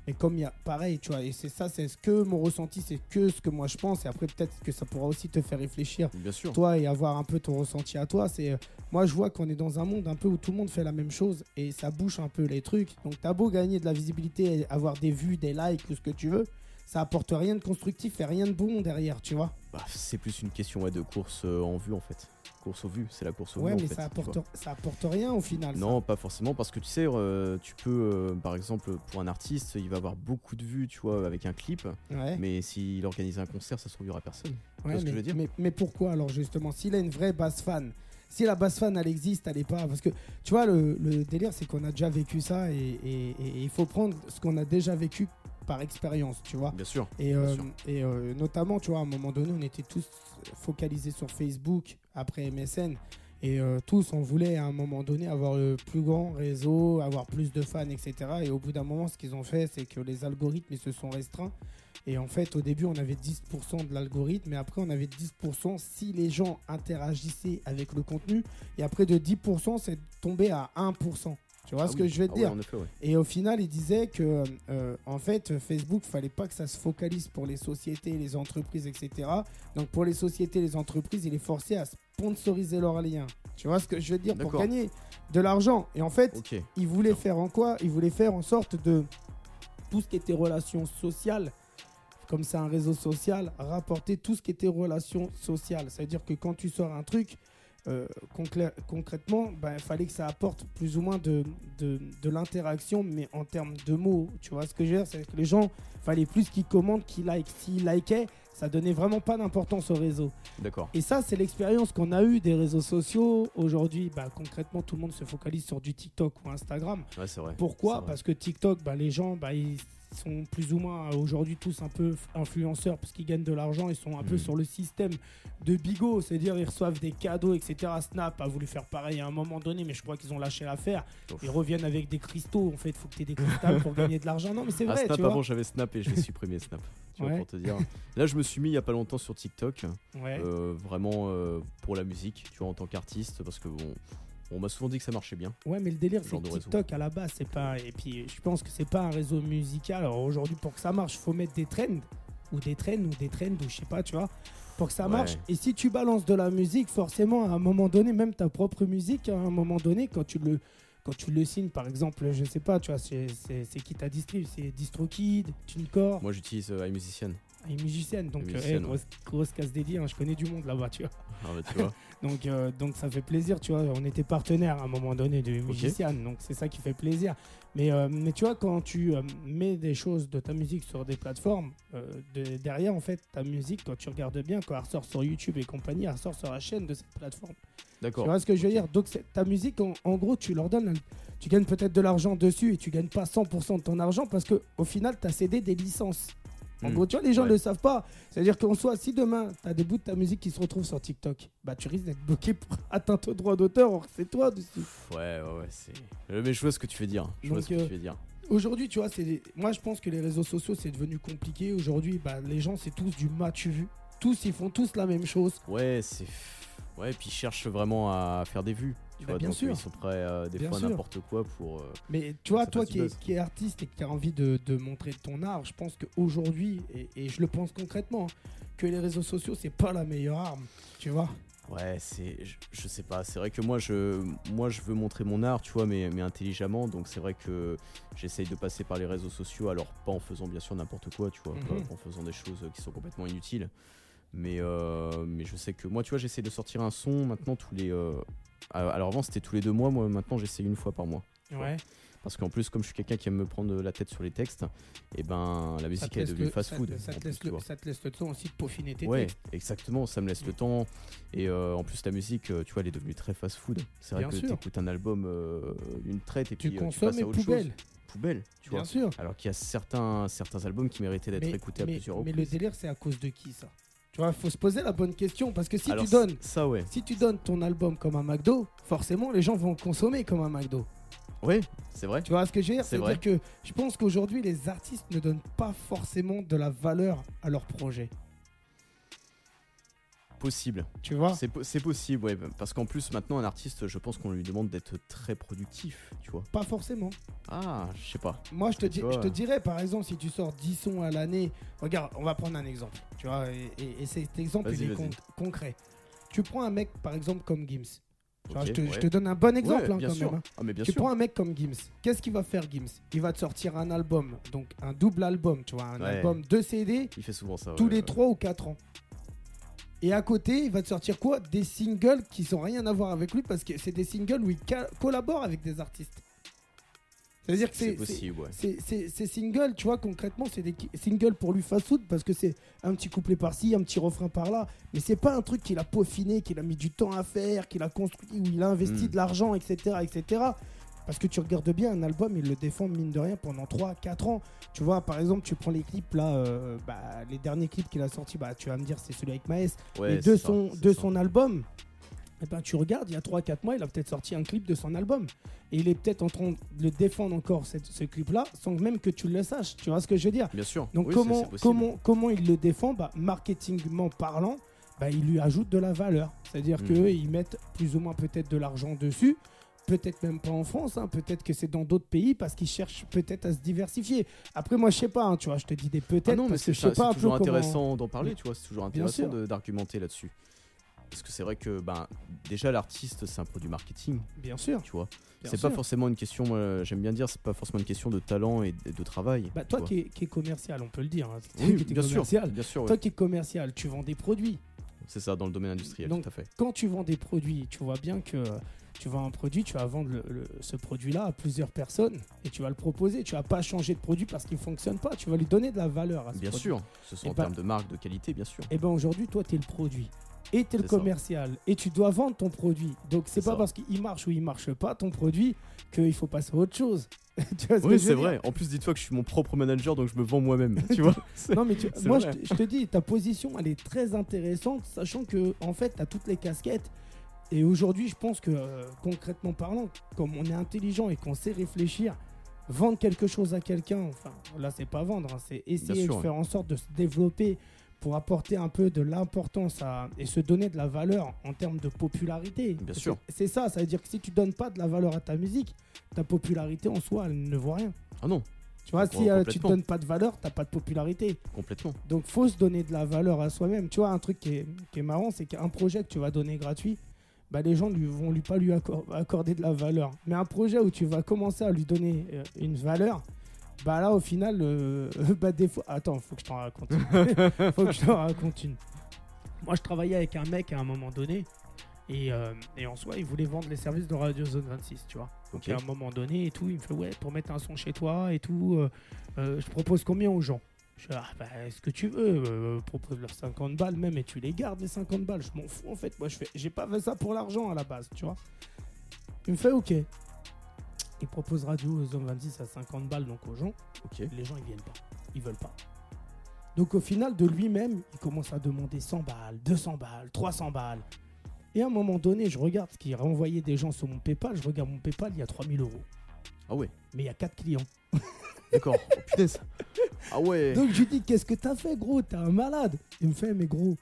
Mais comme il y a pareil, tu vois, et c'est ça, c'est ce que mon ressenti, c'est que ce que moi je pense. Et après, peut-être que ça pourra aussi te faire réfléchir, bien sûr. toi, et avoir un peu ton ressenti à toi. C'est euh, Moi, je vois qu'on est dans un monde un peu où tout le monde fait la même chose et ça bouche un peu les trucs. Donc, t'as beau gagner de la visibilité, avoir des vues, des likes ou ce que tu veux, ça apporte rien de constructif et rien de bon derrière, tu vois. Bah, c'est plus une question de course euh, en vue en fait course au vu, c'est la course au ouais, mais ça, apporte, ça apporte rien au final. Non, pas forcément, parce que tu sais, euh, tu peux, euh, par exemple, pour un artiste, il va avoir beaucoup de vues, tu vois, avec un clip. Mais s'il organise un concert, ça se trouve, il n'y aura personne. mais, je veux dire? mais, pourquoi alors, justement S'il a une vraie base fan, si la base fan elle existe, elle est pas. Parce que tu vois, le, délire, c'est qu'on a déjà vécu ça et il faut prendre ce qu'on a déjà vécu par expérience, tu vois. Bien sûr. Et, euh, et euh, notamment, tu vois, à un moment donné, on était tous focalisés sur Facebook après MSN. Et euh, tous, on voulait à un moment donné avoir le plus grand réseau, avoir plus de fans, etc. Et au bout d'un moment, ce qu'ils ont fait, c'est que les algorithmes ils se sont restreints. Et en fait, au début, on avait 10% de l'algorithme, mais après, on avait 10% si les gens interagissaient avec le contenu. Et après, de 10%, c'est tombé à 1%. Tu vois ah ce que je veux te ah dire Et au final, il disait que, euh, en fait, Facebook, fallait pas que ça se focalise pour les sociétés, les entreprises, etc. Donc, pour les sociétés, les entreprises, il est forcé à sponsoriser leurs liens. Tu vois ce que je veux dire Pour gagner de l'argent. Et en fait, il voulait faire en quoi? Il voulait faire en sorte de tout ce qui était relations sociales comme c'est un réseau social, rapporter tout ce qui était relations sociales. Ça veut dire que quand tu sors un truc, euh, concrètement, ben, il fallait que ça apporte plus ou moins de, de, l'interaction, mais en termes de mots. Tu vois ce que je veux dire? C'est que les gens, il fallait plus qu'ils commentent, qu'ils like. S'ils likaient, ça donnait vraiment pas d'importance au réseau. D'accord. Et ça, c'est l'expérience qu'on a eue des réseaux sociaux. Aujourd'hui, bah, concrètement, tout le monde se focalise sur du TikTok ou Instagram. Ouais, c'est vrai. Pourquoi? Parce que TikTok, bah, les gens, bah, ils sont plus ou moins aujourd'hui tous un peu influenceurs parce qu'ils gagnent de l'argent, ils sont un peu mhm. sur le système de Bigot, c'est-à-dire ils reçoivent des cadeaux, etc. Snap a voulu faire pareil à un moment donné, mais je crois qu'ils ont lâché l'affaire. Ils reviennent avec des cristaux, en fait, faut que tu aies des cristaux pour gagner de l'argent. Non, mais c'est ah, vrai. Snap, avant j'avais Snap et je vais supprimer Snap. Tu vois, pour te dire. Là, je me suis mis il y a pas longtemps sur TikTok, euh, vraiment euh, pour la musique, tu vois, en tant qu'artiste, parce que bon on m'a souvent dit que ça marchait bien. Ouais, mais le délire, c'est que TikTok à la base, c'est pas. Et puis, je pense que c'est pas un réseau musical. Alors aujourd'hui, pour que ça marche, il faut mettre des trends, ou des trends, ou des trends, ou je sais pas, tu vois, pour que ça marche. Et si tu balances de la musique, forcément, à un moment donné, même ta propre musique, à un moment donné, quand tu le quand tu le signes, par exemple, je sais pas, tu vois, c'est qui ta distrib C'est DistroKid, TuneCore, Moi j'utilise euh, iMusician. Une musicienne. Donc, euh, iMusician, eh, grosse, grosse casse dédiée, hein, je connais du monde là-bas, tu vois. Ah bah, tu vois. Donc, euh, donc ça fait plaisir, tu vois. On était partenaire à un moment donné de musicienne, donc c'est ça qui fait plaisir. Mais, euh, mais tu vois, quand tu euh, mets des choses de ta musique sur des plateformes, de- derrière, en fait, ta musique, quand tu regardes bien, quand elle ressort sur YouTube et compagnie, elle ressort sur la chaîne de cette plateforme. Tu D'accord. vois ce que je veux dire? Donc, ta musique, en, en gros, tu leur donnes, tu gagnes peut-être de l'argent dessus et tu gagnes pas 100% de ton argent parce que au final, tu as cédé des licences. En Hmm. gros, tu vois, les gens ne Ouais. le savent pas. C'est-à-dire qu'en soi, si demain, tu as des bouts de ta musique qui se retrouvent sur TikTok, bah tu risques d'être bloqué pour atteinte au droit d'auteur, or c'est toi dessus. Ouais, ouais, ouais, c'est. Euh, Mais je vois ce que tu veux dire. Je vois ce que euh, tu veux dire. Aujourd'hui, tu vois, c'est moi je pense que les réseaux sociaux, c'est devenu compliqué. Aujourd'hui, bah, les gens, c'est tous du tu vu. Tous, ils font tous la même chose. Ouais, c'est. Ouais, puis ils cherchent vraiment à faire des vues. Tu Bah, vois, bien donc, sûr. Ils sont prêts à des Bien fois n'importe quoi pour. euh, Mais tu vois, toi qui es, buzz. qui es artiste et qui as envie de, de montrer ton art, je pense qu'aujourd'hui, et, et je le pense concrètement, que les réseaux sociaux, c'est pas la meilleure arme. Tu vois Ouais, c'est. Je, je sais pas. C'est vrai que moi, je, moi, je veux montrer mon art, tu vois, mais, mais intelligemment. Donc c'est vrai que j'essaye de passer par les réseaux sociaux. Alors pas en faisant bien sûr n'importe quoi, tu vois, Mhm. pas en faisant des choses qui sont complètement inutiles. Mais euh, mais je sais que moi, tu vois, j'essaie de sortir un son maintenant tous les. euh, Alors avant c'était tous les deux mois. Moi maintenant j'essaie une fois par mois. Ouais. Parce qu'en plus, comme je suis quelqu'un qui aime me prendre la tête sur les textes, et ben la musique est devenue le- fast ça- food. Ça, en te laisse tu le, vois. ça te laisse le temps aussi de peaufiner tes Ouais, textes. exactement, ça me laisse le temps. Et euh, en plus, la musique, euh, tu vois, elle est devenue très fast food. C'est vrai Bien que sûr. tu écoutes un album euh, d'une traite et Tu puis euh, consommes passes à autre poubelle. chose. Poubelle, tu Bien vois. sûr. Alors qu'il y a certains, certains albums qui méritaient d'être Mais, écoutés à mais- plusieurs mais reprises. le délire, c'est à cause de qui ça? Tu vois, faut se poser la bonne question parce que si Alors, tu donnes, Ça, ouais. si tu donnes ton album comme un McDo, forcément les gens vont consommer comme un McDo. Ouais, c'est vrai. Tu vois ce que je veux dire? C'est C'est-à-dire que je pense qu'aujourd'hui les artistes ne donnent pas forcément de la valeur à leur projet. Possible. Tu vois C'est po- c'est possible, ouais. Parce qu'en plus, maintenant, un artiste, je pense qu'on lui demande d'être très productif, tu vois. Pas forcément. Ah, je sais pas. Moi, je te, je te dirais, par exemple, si tu sors 10 sons à l'année, regarde, on va prendre un exemple, tu vois, et, et- et cet exemple, il est con- concret. Tu prends un mec, par exemple, comme Gims. Je, te, je ouais. te donne un bon exemple, Ouais, hein, bien quand sûr. même. hein. Ah, mais bien tu sûr. prends un mec comme Gims. Qu'est-ce qu'il va faire, Gims? Il va te sortir un album, donc un double album, tu vois, un Ouais. album de CD Il fait souvent ça. tous les ouais. 3 ou 4 ans. Et à côté, il va te sortir quoi? Des singles qui sont rien à voir avec lui parce que c'est des singles où il collabore avec des artistes. C'est-à-dire que C'est possible, ouais. Ces singles, tu vois, concrètement, c'est des singles pour lui fast food parce que c'est un petit couplet par-ci, un petit refrain par-là. Mais c'est pas un truc qu'il a peaufiné, qu'il a mis du temps à faire, qu'il a construit, où il a investi Mm. de l'argent, etc., etc. Parce que tu regardes bien un album, il le défend mine de rien pendant 3-4 ans. Tu vois, par exemple, tu prends les clips là, euh, bah, les derniers clips qu'il a sortis, bah, tu vas me dire c'est celui avec Maes. Ouais, mais de, ça, son, de ça. son album, eh ben, tu regardes, il y a 3-4 mois, il a peut-être sorti un clip de son album. Et il est peut-être en train de le défendre encore, cette- ce clip-là, sans même que tu le saches. Tu vois ce que je veux dire? Bien sûr. Donc Oui, comment, comment, comment il le défend? Bah, Marketingment parlant, bah, il lui ajoute de la valeur. C'est-à-dire Mhm. qu'ils mettent plus ou moins peut-être de l'argent dessus. Peut-être même pas en France, hein, peut-être que c'est dans d'autres pays parce qu'ils cherchent peut-être à se diversifier. Après, moi, je sais pas, hein, tu vois, je te dis des peut-être Ah non, mais c'est peu toujours intéressant d'en parler, tu vois, c'est toujours intéressant sûr. d'argumenter là-dessus. Parce que c'est vrai que ben, déjà l'artiste c'est un produit marketing, Bien sûr. tu vois. C'est pas sûr. forcément une question, moi, j'aime bien dire, c'est pas forcément une question de talent et de, travail. Bah, toi qui es, qui commercial, on peut le dire. hein, Oui, qui est bien sûr, commercial. bien sûr, ouais. Toi qui es commercial, tu vends des produits. c'est ça dans le domaine industriel, Donc, tout à fait. Quand tu vends des produits, tu vois bien que tu vends un produit, tu vas vendre le- le- ce produit-là à plusieurs personnes et tu vas le proposer. Tu vas pas changer de produit parce qu'il fonctionne pas. Tu vas lui donner de la valeur à ce Bien produit. sûr, ce sont Et en bah- termes de marque, de qualité, bien sûr. Et ben aujourd'hui, toi, tu es le produit. Et tu es le ça. commercial. Et tu dois vendre ton produit. Donc, c'est pas ça. parce qu'il marche ou il marche pas, ton produit, qu'il faut passer à autre chose. tu vois ce que Oui, c'est vrai. En plus, dis-toi que je suis mon propre manager, donc je me vends moi-même, tu vois. Non, mais tu- moi, je vrai. te, je te dis, ta position, elle est très intéressante, sachant que, en fait, tu as toutes les casquettes. Et aujourd'hui, je pense que, euh, concrètement parlant, comme on est intelligent et qu'on sait réfléchir, vendre quelque chose à quelqu'un, enfin, là, c'est pas vendre, hein, c'est essayer sûr, de ouais. faire en sorte de se développer pour apporter un peu de l'importance à- et se donner de la valeur en termes de popularité. Bien Parce sûr. C'est ça, ça veut dire que si tu donnes pas de la valeur à ta musique, ta popularité en soi, elle ne vaut rien. Ah non, Tu vois, si euh, tu complètement. donnes pas de valeur, t'as pas de popularité. complètement. Donc faut se donner de la valeur à soi-même. Tu vois, un truc qui est, qui est marrant, c'est qu'un projet que tu vas donner gratuit, bah, les gens ne vont lui pas lui accorder de la valeur. Mais un projet où tu vas commencer à lui donner euh, une valeur, bah là, au final, euh, bah, des fois. Attends, faut que je t'en raconte une. faut que je t'en raconte une. Moi, je travaillais avec un mec à un moment donné. Et, euh, et, en soi, il voulait vendre les services de Radio Zone 26, tu vois. Donc, à un moment donné et tout, il me fait Ouais, pour mettre un son chez toi et tout, euh, je propose combien aux gens? Je dis Ah, bah, ce que tu veux, propose-leur 50 balles même et tu les gardes, les 50 balles. Je m'en fous en fait. Moi, je fais J'ai pas fait ça pour l'argent à la base, tu vois. Il me fait Ok il propose Radio Zone 26 à 50 balles donc aux gens. Ok. Les gens ils viennent pas, ils veulent pas. Donc au final de lui-même, il commence à demander 100 balles, 200 balles, 300 balles. Et à un moment donné, je regarde ce qu'il renvoyait des gens sur mon PayPal, je regarde mon PayPal, il y a 3000 euros. Ah ouais. Mais il y a 4 clients. D'accord. Oh, putain, ça... Ah ouais. Donc je lui dis qu'est-ce que t'as fait gros? T'es un malade. Il me fait mais gros,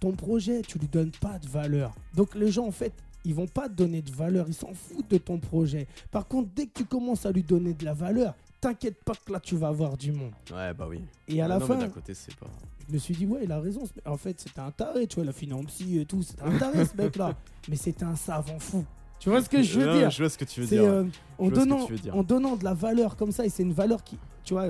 ton projet, tu lui donnes pas de valeur. Donc les gens en fait, ils vont pas te donner de valeur, ils s'en foutent de ton projet. Par contre, dès que tu commences à lui donner de la valeur, t'inquiète pas que là tu vas avoir du monde. Ouais, bah oui. Et à la fin, côté, c'est pas... je me suis dit, ouais, il a raison. En fait, c'était un taré, tu vois, la finance et tout, c'était un taré ce mec-là. Mais c'était un savant fou. Tu vois ce que je veux dire Je vois ce que tu veux dire. Euh, en, donnant, en donnant de la valeur comme ça, et c'est une valeur qui, tu vois,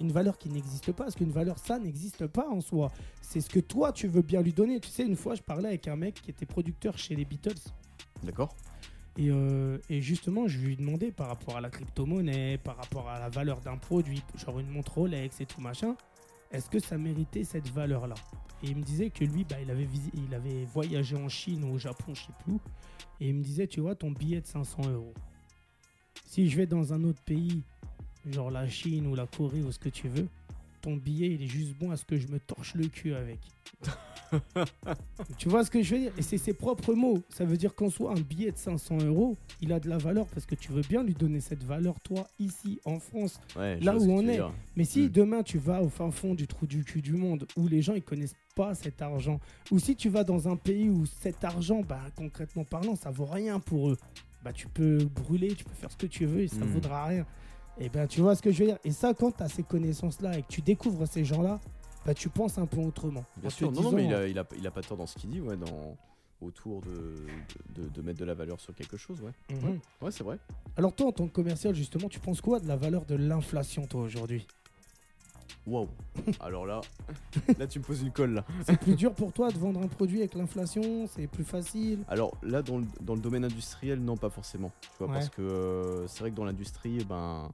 une valeur qui n'existe pas, parce qu'une valeur, ça n'existe pas en soi. C'est ce que toi, tu veux bien lui donner. Tu sais, une fois, je parlais avec un mec qui était producteur chez les Beatles. D'accord. Et, euh, et, justement, je lui ai demandé par rapport à la crypto-monnaie, par rapport à la valeur d'un produit, genre une montre Rolex et tout machin, est-ce que ça méritait cette valeur-là? Et il me disait que lui, bah, il, avait voyagé en Chine ou au Japon, je sais plus et il me disait, tu vois, ton billet de 500 euros. Si je vais dans un autre pays genre la Chine ou la Corée ou ce que tu veux, ton billet il est juste bon à ce que je me torche le cul avec. tu vois ce que je veux dire? Et c'est ses propres mots. Ça veut dire qu'en soit un billet de 500 euros, il a de la valeur parce que tu veux bien lui donner cette valeur, toi, ici, en France, là où on est. Mais si hmm. demain tu vas au fin fond du trou du cul du monde, où les gens ils connaissent pas cet argent, ou si tu vas dans un pays où cet argent, bah, concrètement parlant, ça vaut rien pour eux, bah, tu peux brûler, tu peux faire ce que tu veux et ça ne hmm. vaudra rien. Et eh ben tu vois ce que je veux dire. Et ça, quand tu as ces connaissances-là et que tu découvres ces gens-là, bah, tu penses un peu autrement. Bien sûr, non, non, mais il a, il, a, il a, pas tort dans ce qu'il dit, ouais, dans, autour de, de, de, mettre de la valeur sur quelque chose, ouais. Mhm. ouais, c'est vrai. Alors toi, en tant que commercial, justement, tu penses quoi de la valeur de l'inflation, toi, aujourd'hui? Wow. Alors là, là tu me poses une colle là. C'est plus dur pour toi de vendre un produit avec l'inflation, c'est plus facile. Alors là dans le, dans le, domaine industriel, non pas forcément. Tu vois parce que euh, c'est vrai que dans l'industrie, ben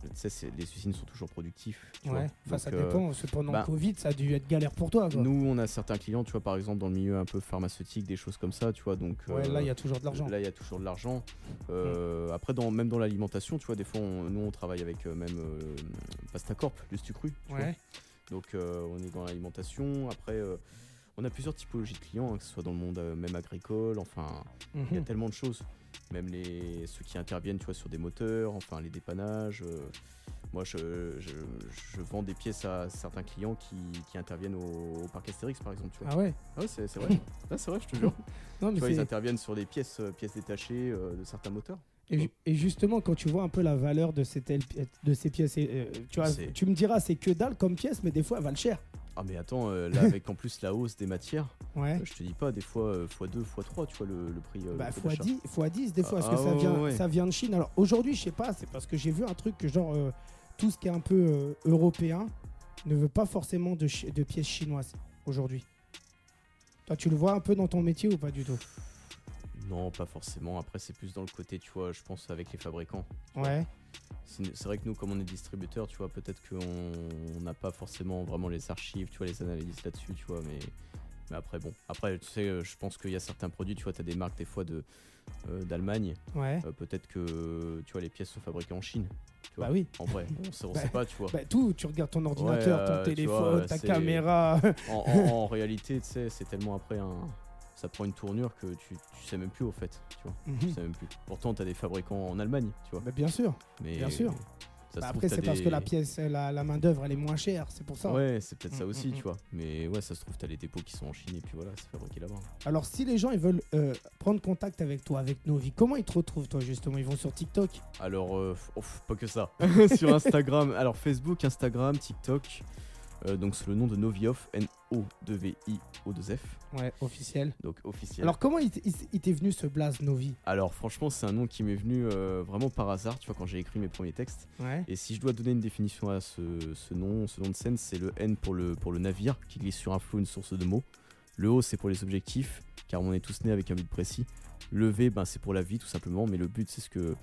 tu les usines sont toujours productifs. ouais, ça euh, dépend. pendant le bah, Covid, ça a dû être galère pour toi. Nous, on a certains clients, tu vois, par exemple, dans le milieu un peu pharmaceutique, des choses comme ça, tu vois. Donc, ouais, là, il y a toujours de l'argent. Là, il y a toujours de l'argent. Euh, après, dans, même dans l'alimentation, tu vois, des fois, nous, on travaille avec euh, même Pastacorp, du Stucru. Ouais. Donc, on est dans l'alimentation. Après, on a plusieurs typologies de clients, hein, que ce soit dans le monde même agricole. Enfin, il y a mhm. tellement de choses même les, ceux qui interviennent tu vois, sur des moteurs, enfin les dépannages. Euh, moi, je, je, vends des pièces à certains clients qui, qui interviennent au, parc Astérix, par exemple. Tu vois. Ah ouais Ah ouais, c'est vrai. ah, c'est vrai, je te jure. non, mais tu vois, ils interviennent sur des pièces, euh, pièces détachées euh, de certains moteurs. Et, et, justement, quand tu vois un peu la valeur de, cette, de ces pièces, tu, vois, tu me diras, c'est que dalle comme pièce, mais des fois, elles valent cher. Ah mais attends, euh, là avec en plus la hausse des matières, ouais. Euh, je te dis pas des fois x2, euh, x3, tu vois le, le prix. bah x10, x10 des fois, parce que ça, ah, vient, ça vient de Chine. Alors aujourd'hui, je sais pas, c'est parce que j'ai vu un truc que genre tout ce qui est un peu européen ne veut pas forcément de, de pièces chinoises aujourd'hui. Toi, tu le vois un peu dans ton métier ou pas du tout? Non, pas forcément. Après, c'est plus dans le côté, tu vois, je pense avec les fabricants. Ouais. C'est vrai que nous, comme on est distributeur, tu vois, peut-être qu'on n'a pas forcément vraiment les archives, tu vois, les analyses là-dessus, tu vois, mais, mais après, bon. Après, tu sais, je pense qu'il y a certains produits, tu vois, tu as des marques des fois de euh, d'Allemagne. Ouais. Euh, peut-être que, tu vois, les pièces sont fabriquées en Chine. Tu bah oui. En vrai, on sait, bah, sait pas, tu vois. Bah, tout, tu regardes ton ordinateur, ton euh, téléphone, ta caméra. en, en réalité, tu sais, c'est tellement après un ça prend une tournure que tu, tu sais même plus au fait, tu vois. Mhm. Tu sais même plus. Pourtant, tu as des fabricants en Allemagne, tu vois. Mais bien sûr. Mais bien sûr. Bah après, c'est parce que la pièce, la, la main-d'œuvre, elle est moins chère, c'est pour ça. Ouais, c'est peut-être ça mm, aussi, mm, tu mm. vois. Mais ouais, ça se trouve, tu as les dépôts qui sont en Chine et puis voilà, c'est fabriqué là-bas. Alors, si les gens ils veulent euh, prendre contact avec toi, avec Novi, comment ils te retrouvent, toi, justement? Ils vont sur TikTok? Alors, euh, pas que ça. sur Instagram, alors Facebook, Instagram, TikTok. Euh, donc sous le nom de Novioff, N-O-2-V-I-O-2-F. Ouais, officiel. Donc officiel. Alors comment il t'est venu ce blaze Novi? Alors franchement, c'est un nom qui m'est venu euh, vraiment par hasard, tu vois, quand j'ai écrit mes premiers textes. Ouais. Et si je dois donner une définition à ce, ce nom, ce nom de scène, c'est le N pour le, pour le navire qui glisse sur un flot, une source de mots. Le O, c'est pour les objectifs, car on est tous nés avec un but précis. Le V, ben, c'est pour la vie tout simplement, mais le but, c'est ce que,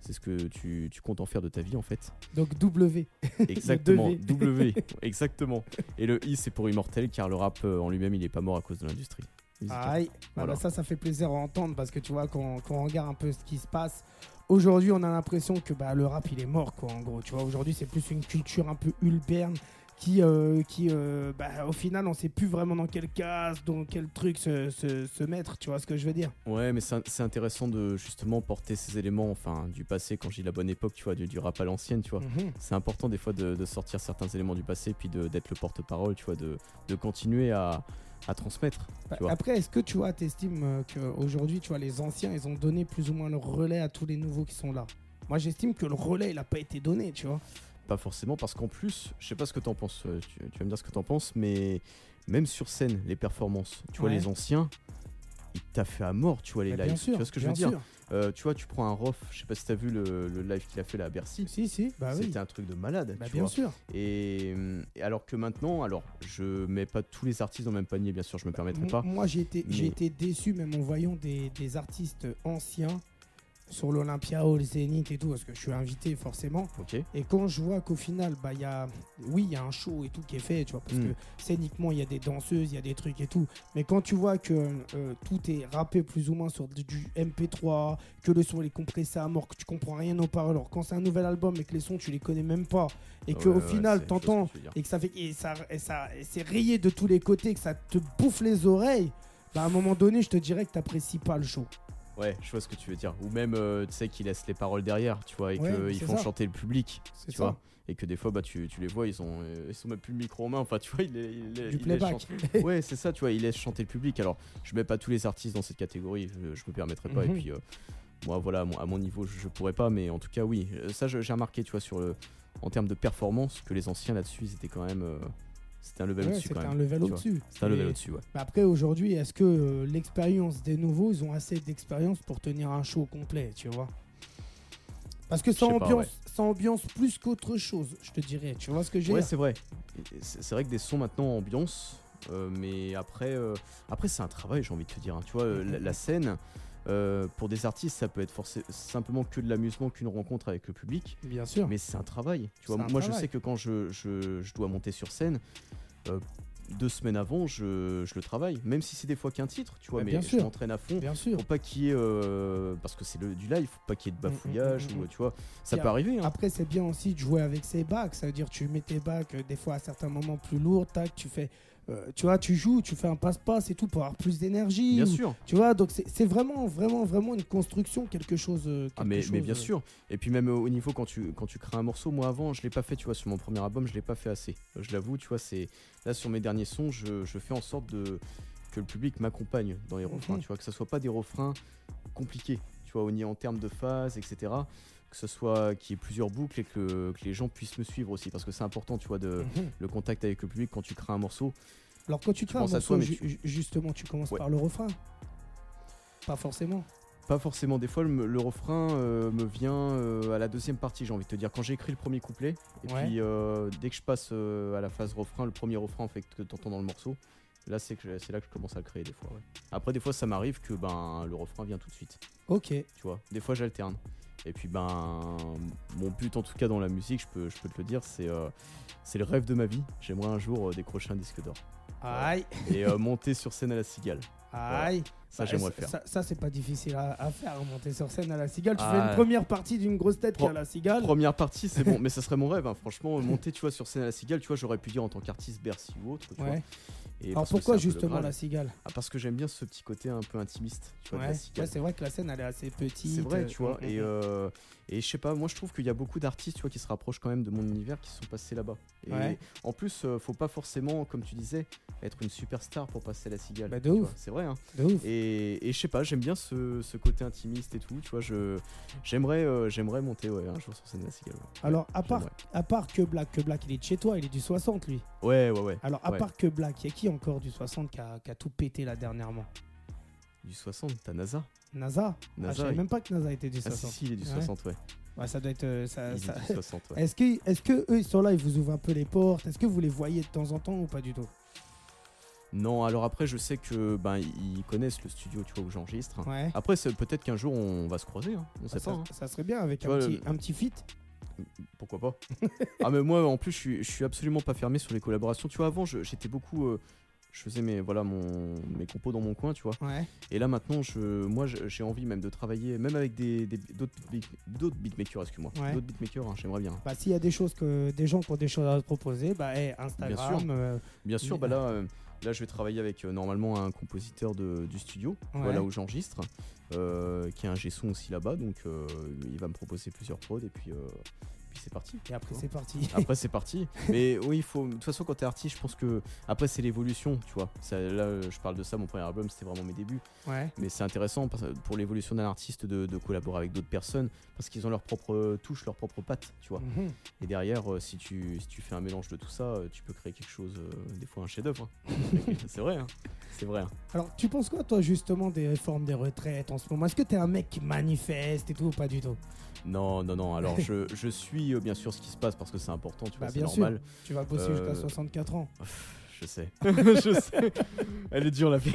c'est ce que tu, tu comptes en faire de ta vie en fait. Donc W. Exactement, W, exactement. Et le I, c'est pour immortel, car le rap euh, en lui-même, il est pas mort à cause de l'industrie. Aïe. Bah, Voilà. bah, ça, ça fait plaisir à entendre parce que tu vois, quand, quand on regarde un peu ce qui se passe, aujourd'hui, on a l'impression que bah, le rap, il est mort, quoi, en gros. Tu vois, aujourd'hui, c'est plus une culture un peu urbaine qui, euh, qui euh, bah, au final, on sait plus vraiment dans quelle case, dans quel truc se, se, se mettre. Tu vois ce que je veux dire Ouais, mais c'est intéressant de justement porter ces éléments, enfin, du passé, quand je dis la bonne époque, tu vois, du, du rap à l'ancienne, tu vois. Mhm. C'est important des fois de, de sortir certains éléments du passé, puis d'être le porte-parole, tu vois, de, de continuer à, à transmettre. Bah, Tu vois. Après, est-ce que tu vois, t'estimes qu'aujourd'hui, tu vois, les anciens, ils ont donné plus ou moins le relais à tous les nouveaux qui sont là? Moi, j'estime que le relais, il n'a pas été donné, tu vois. Pas forcément, parce qu'en plus, je sais pas ce que t'en penses, euh, tu, tu vas me dire ce que t'en penses, mais même sur scène, les performances, tu vois, les anciens, ils t'ont fait à mort, tu vois, les Bah, lives. sûr, tu vois ce que je veux dire. Euh, Tu vois, tu prends un Rof, je sais pas si t'as vu le, le live qu'il a fait là à Bercy. Si, si, bah oui. C'était un truc de malade, Bah, tu bien vois. sûr. Et, et alors que maintenant, alors je mets pas tous les artistes dans le même panier, bien sûr, je me permettrai pas. Moi, j'ai été, Mais- été déçu, même en voyant des, des artistes anciens sur l'Olympia Hall, Zénith et tout, parce que je suis invité forcément. Et quand je vois qu'au final, bah, il y a, oui, il y a un show et tout qui est fait, tu vois, parce Mm. que scéniquement, il y a des danseuses, il y a des trucs et tout. Mais quand tu vois que euh, tout est rappé plus ou moins sur du, du MP3, que le son est compressé à mort, que tu comprends rien aux paroles, alors quand c'est un nouvel album et que les sons tu les connais même pas, et que Ouais, au ouais, final, t'entends et que ça fait et ça, et ça et c'est rayé de tous les côtés, que ça te bouffe les oreilles, bah à un moment donné, je te dirais que t'apprécies pas le show. Ouais, je vois ce que tu veux dire. Ou même, euh, tu sais, qu'ils laissent les paroles derrière, tu vois, et Ouais, qu'ils font ça. chanter le public, tu ça. vois. Et que des fois, bah, tu, tu les vois, ils ont, euh, ils sont même plus le micro en main. Enfin, tu vois, ils, les- ils Du ils chanter. Ouais, c'est ça, tu vois, ils laissent chanter le public. Alors, je mets pas tous les artistes dans cette catégorie, je, je me permettrai pas. Mhm. Et puis, euh, moi, voilà, à mon, à mon niveau, je, je pourrais pas, mais en tout cas, oui. Euh, Ça, j'ai remarqué, tu vois, sur le, en termes de performance, que les anciens là-dessus, ils étaient quand même. C'était un level Ouais, au-dessus c'était un level au-dessus. C'était un level au-dessus, ouais. Mais après, aujourd'hui, est-ce que euh, l'expérience des nouveaux, ils ont assez d'expérience pour tenir un show complet, tu vois? Parce que ça Je sais pas, ambiance, ouais. ça ambiance plus qu'autre chose, je te dirais. Tu vois ce que veux Ouais, c'est vrai. C'est vrai que des sons maintenant ambiance, euh, mais après, euh, après c'est un travail, j'ai envie de te dire. hein. Tu vois, la, la scène, euh, pour des artistes, ça peut être forcé- simplement que de l'amusement, qu'une rencontre avec le public, Bien sûr. mais c'est un travail. Tu vois, moi, je sais que quand je, je- je dois monter sur scène. euh, deux semaines avant, je, je le travaille, même si c'est des fois qu'un titre, tu vois, mais bien je m'entraîne à fond Bien sûr. pour pas qu'il y ait, euh, parce que c'est du live, faut pas qu'il y ait de Mm, mm, bafouillage mm, ou tu vois, ça peut arriver. hein. Après, c'est bien aussi de jouer avec ses bacs. Ça veut dire tu mets tes bacs des fois à certains moments plus lourds, tac, tu fais. Euh, tu vois, tu joues, tu fais un passe-passe et tout pour avoir plus d'énergie. Bien ou- sûr. Tu vois, donc c'est vraiment, vraiment, vraiment une construction, quelque chose. euh, Ah mais, bien euh, sûr. Et puis même au niveau quand tu quand tu crées un morceau, moi avant je l'ai pas fait, tu vois, sur mon premier album, je l'ai pas fait assez. Je l'avoue, tu vois, c'est là sur mes derniers sons, je, je fais en sorte de que le public m'accompagne dans les refrains, Mhm. tu vois, que ce soit pas des refrains compliqués, tu vois, en termes de phase, etc. Que ce soit qu'il y ait plusieurs boucles et que, que les gens puissent me suivre aussi, parce que c'est important, tu vois, de Mhm. le contact avec le public quand tu crées un morceau. Alors quand tu crées un morceau, toi, ju- tu- justement, tu commences Ouais. par le refrain. Pas forcément. Pas forcément. Des fois, le, le refrain euh, me vient euh, à la deuxième partie, j'ai envie de te dire. Quand j'ai écrit le premier couplet, et Ouais. puis euh, dès que je passe à la phase refrain, le premier refrain en fait, que tu entends dans le morceau, là, c'est que- c'est là que je commence à le créer des fois. ouais. Après, des fois, ça m'arrive que ben, le refrain vient tout de suite. Ok. Tu vois, des fois, j'alterne. Et puis, ben, mon but en tout cas dans la musique, je peux, je peux te le dire, c'est euh, c'est le rêve de ma vie. J'aimerais un jour euh, décrocher un disque d'or Aïe, et euh, monter sur scène à la cigale. aïe. Ça, Bah, j'aimerais le faire. Ça, ça, c'est pas difficile à, à faire, monter sur scène à la cigale. Tu Ah. fais une première partie d'une grosse tête qui à la cigale. Première partie, c'est bon, mais ça serait mon rêve, hein. franchement, monter, tu vois, sur scène à la cigale, tu vois, j'aurais pu dire en tant qu'artiste Bercy ou autre, tu vois. Et Alors pourquoi justement la cigale? Ah, Parce que j'aime bien ce petit côté un peu intimiste, tu vois, de Ouais, c'est vrai que la scène elle est assez petite. c'est vrai, euh, tu vois, mm, et, euh, Et je sais pas, moi je trouve qu'il y a beaucoup d'artistes tu vois, qui se rapprochent quand même de mon univers qui sont passés là-bas. Et Ouais. en plus, euh, faut pas forcément, comme tu disais, être une superstar pour passer la cigale. Bah, de ouf. C'est vrai, hein. De ouf. Et, et je sais pas, j'aime bien ce, ce côté intimiste et tout. Tu vois, je j'aimerais euh, j'aimerais monter ouais, un jour sur scène de la cigale. ouais. Alors, à part, à part que Black, que Black, il est de chez toi, il est du 60, lui. Ouais, ouais, ouais. Alors, à part que Black, il y a qui encore du 60 qui a, qui a tout pété là dernièrement? Du 60, t'as NASA. NASA, Ah, NASA, Je savais il- même pas que NASA était du Ah 60. si, si, il est du Ouais. 60, ouais. Ouais, ça doit être. euh, ça- ça- est du 60, ouais. Est-ce que, est que eux ils sont là, ils vous ouvrent un peu les portes? Est-ce que vous les voyez de temps en temps ou pas du tout? Non, alors après, je sais que ben ils connaissent le studio, tu vois, où j'enregistre. Ouais. Après, peut-être qu'un jour on va se croiser, hein. on sait ça, pas. hein. ça serait bien avec Tu un, vois, petit, le- un petit fit. Pourquoi pas Ah mais moi en plus je suis, je suis absolument pas fermé sur les collaborations. Tu vois avant j'étais beaucoup euh, je faisais mes voilà mon mes compos dans mon coin, tu vois. Ouais. Et là maintenant je moi j'ai envie même de travailler même avec des d'autres d'autres beatmakers, excuse-moi. Ouais. D'autres beatmakers, hein, j'aimerais bien. Bah, s'il y a des choses que des gens qui ont des choses à te proposer, bah, hey, Instagram. sûr. euh, Bien sûr, bah là euh, là je vais travailler avec euh, normalement un compositeur de- du studio, tu vois, Ouais. là où j'enregistre qui a un G-son aussi là-bas donc il va me proposer plusieurs prods et puis euh, puis c'est parti. et après, c'est parti. Après c'est parti. Mais oui, il faut. De toute façon, quand t'es artiste, je pense que après c'est l'évolution, tu vois. Ça, là, je parle de ça. Mon premier album, c'était vraiment mes débuts. ouais. Mais c'est intéressant pour l'évolution d'un artiste de, de collaborer avec d'autres personnes parce qu'ils ont leur propre touche, leur propre patte, tu vois. Mhm. Et derrière, euh, si tu si tu fais un mélange de tout ça, euh, tu peux créer quelque chose, euh, des fois un chef-d'œuvre. hein. c'est vrai, hein. c'est vrai. hein. Alors, tu penses quoi, toi, justement, des réformes des retraites en ce moment? Est-ce que t'es un mec qui manifeste et tout ou pas du tout? Non, non, non. Alors je, je suis euh, bien sûr ce qui se passe parce que c'est important, tu vois. Bah, c'est sûr. normal. Tu vas bosser Euh, jusqu'à 64 ans. Je sais. je sais. Elle est dure la vie.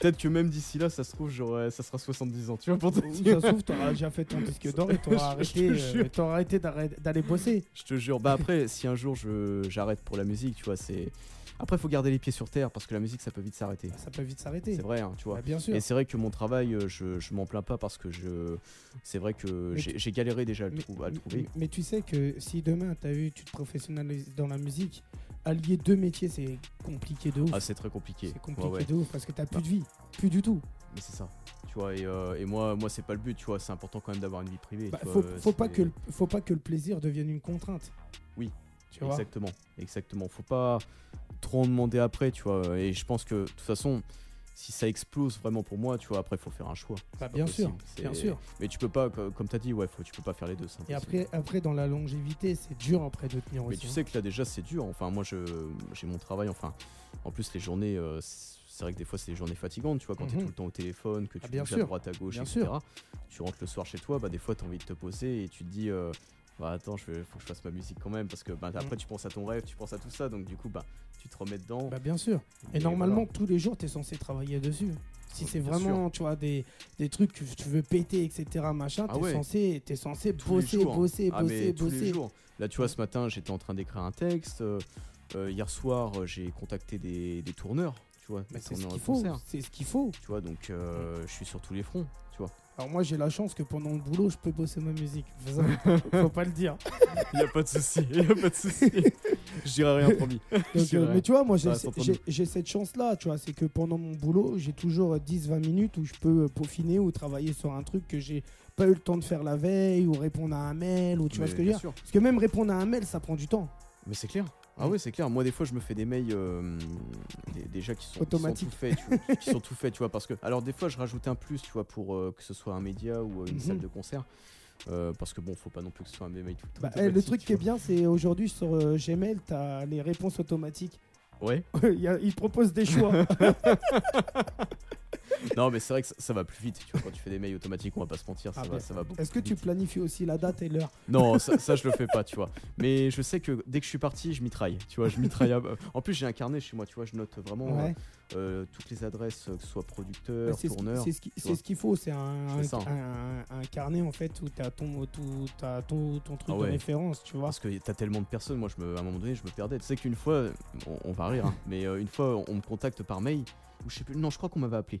Peut-être que même d'ici là, ça se trouve, j'aurai- ça sera 70 ans, tu vois, pour te dire. ça se trouve, t'auras déjà fait ton disque d'or et t'auras arrêté, euh, t'auras arrêté d'arrêt- d'aller bosser. Je te jure. Bah après, si un jour j'arrête pour la musique, tu vois, c'est. Après, faut garder les pieds sur terre parce que la musique, ça peut vite s'arrêter. Ça peut vite s'arrêter. C'est vrai, hein, tu vois. Bah, bien sûr. Et c'est vrai que mon travail, euh, je, je m'en plains pas parce que je. C'est vrai que j'ai galéré déjà à le, Mais- trou- à le trouver. Mais tu sais que si demain, t'as vu, tu te professionnalises dans la musique, allier deux métiers, c'est compliqué de ouf. Ah, c'est très compliqué. c'est compliqué ouais. de ouf parce que t'as plus Bah. de vie. Plus du tout. Mais c'est ça. Tu vois, et, euh, et moi, moi c'est pas le but, tu vois. C'est important quand même d'avoir une vie privée. Bah, tu faut, vois, euh, faut pas que le, faut pas que le plaisir devienne une contrainte. Oui. Tu vois? Exactement, exactement. Faut pas trop en demander après, tu vois. Et je pense que de toute façon, si ça explose vraiment pour moi, tu vois, après faut faire un choix. Bah, bien sûr, possible. Bien sûr. Mais tu peux pas, co- comme t'as dit, ouais, faut, tu peux pas faire les deux. Et après, après, dans la longévité, c'est dur après de tenir Mais aussi. tu hein. sais que là déjà c'est dur. Enfin, moi, je, j'ai mon travail. Enfin, en plus les journées, euh, c'est vrai que des fois c'est des journées fatigantes, tu vois, quand t'es Mhm. tout le temps au téléphone, que tu Ah, bien bouges à droite à gauche, Bien etc. sûr. Tu rentres le soir chez toi, bah des fois t'as envie de te poser et tu te dis. euh, bah attends, je vais, faut que je fasse ma musique quand même parce que bah, après Mhm. tu penses à ton rêve, tu penses à tout ça, donc du coup bah tu te remets dedans. Bah, bien sûr. Et, Et normalement, voilà. tous les jours, tu es censé travailler dessus. Si c'est vraiment, tu vois, des, des trucs que tu veux péter, etc., machin, Ah es, ouais. censé, t'es censé Tous les bosser, jours. bosser, Ah, bosser, tous les bosser. jours. Là, tu vois, ce matin, j'étais en train d'écrire un texte. euh, euh, hier soir, euh, j'ai contacté des, des tourneurs, tu vois, c'est ce qu'il faut. C'est ce qu'il faut. Tu vois, donc euh, je suis sur tous les fronts. Alors moi, j'ai la chance que pendant le boulot, je peux bosser ma musique. Ça, Faut pas le dire. Il y a pas de souci, il y a pas de souci. Je dirais rien promis. Donc, euh, mais tu vois, moi, j'ai cette chance-là, tu vois, c'est que pendant mon boulot, j'ai toujours 10-20 minutes où je peux euh, peaufiner ou travailler sur un truc que j'ai pas eu le temps de faire la veille ou répondre à un mail ou tu vois ce que je veux dire. Parce que même répondre à un mail, ça prend du temps. Mais c'est clair. Ah ouais, c'est clair. Moi, des fois, je me fais des mails euh, des- déjà qui sont, qui sont Automatiques. tout faits, tu vois, qui sont tout faits, tu vois, parce que alors des fois, je rajoute un plus, tu vois, pour euh, que ce soit un média ou euh, une Mhm. salle de concert, Euh, parce que bon, faut pas non plus que ce soit un mail tout le temps Bah, eh, le automatique, truc qui est bien, c'est aujourd'hui sur Gmail, tu as les réponses automatiques. Ouais. Il y a- Ils proposent des choix. non, mais c'est vrai que ça, ça va plus vite. Tu vois, quand tu fais des mails automatiques, on va pas se mentir, ça, Ah va, ça va beaucoup. Est-ce que plus tu vite. planifies aussi la date et l'heure? Non, ça, ça, je le fais pas, tu vois. Mais je sais que dès que je suis parti, je mitraille. Tu vois, je mitraille. à- En plus, j'ai un carnet chez moi, tu vois, je note vraiment euh, Ouais. euh, toutes les adresses, euh, que ce soit producteur, c'est ce qui- tourneur. c'est ce qui- tu c'est vois. ce qu'il faut, c'est un, ça. un- un carnet en fait où tu as ton, tout, t'as ton, ton truc Ah ouais. de référence, tu vois. Parce que t'as tellement de personnes, moi, je me, à un moment donné, je me perdais. Tu sais qu'une fois, on, on va rire, hein, mais euh, une fois, on me contacte par mail, ou je sais plus, non, je crois qu'on m'avait appelé.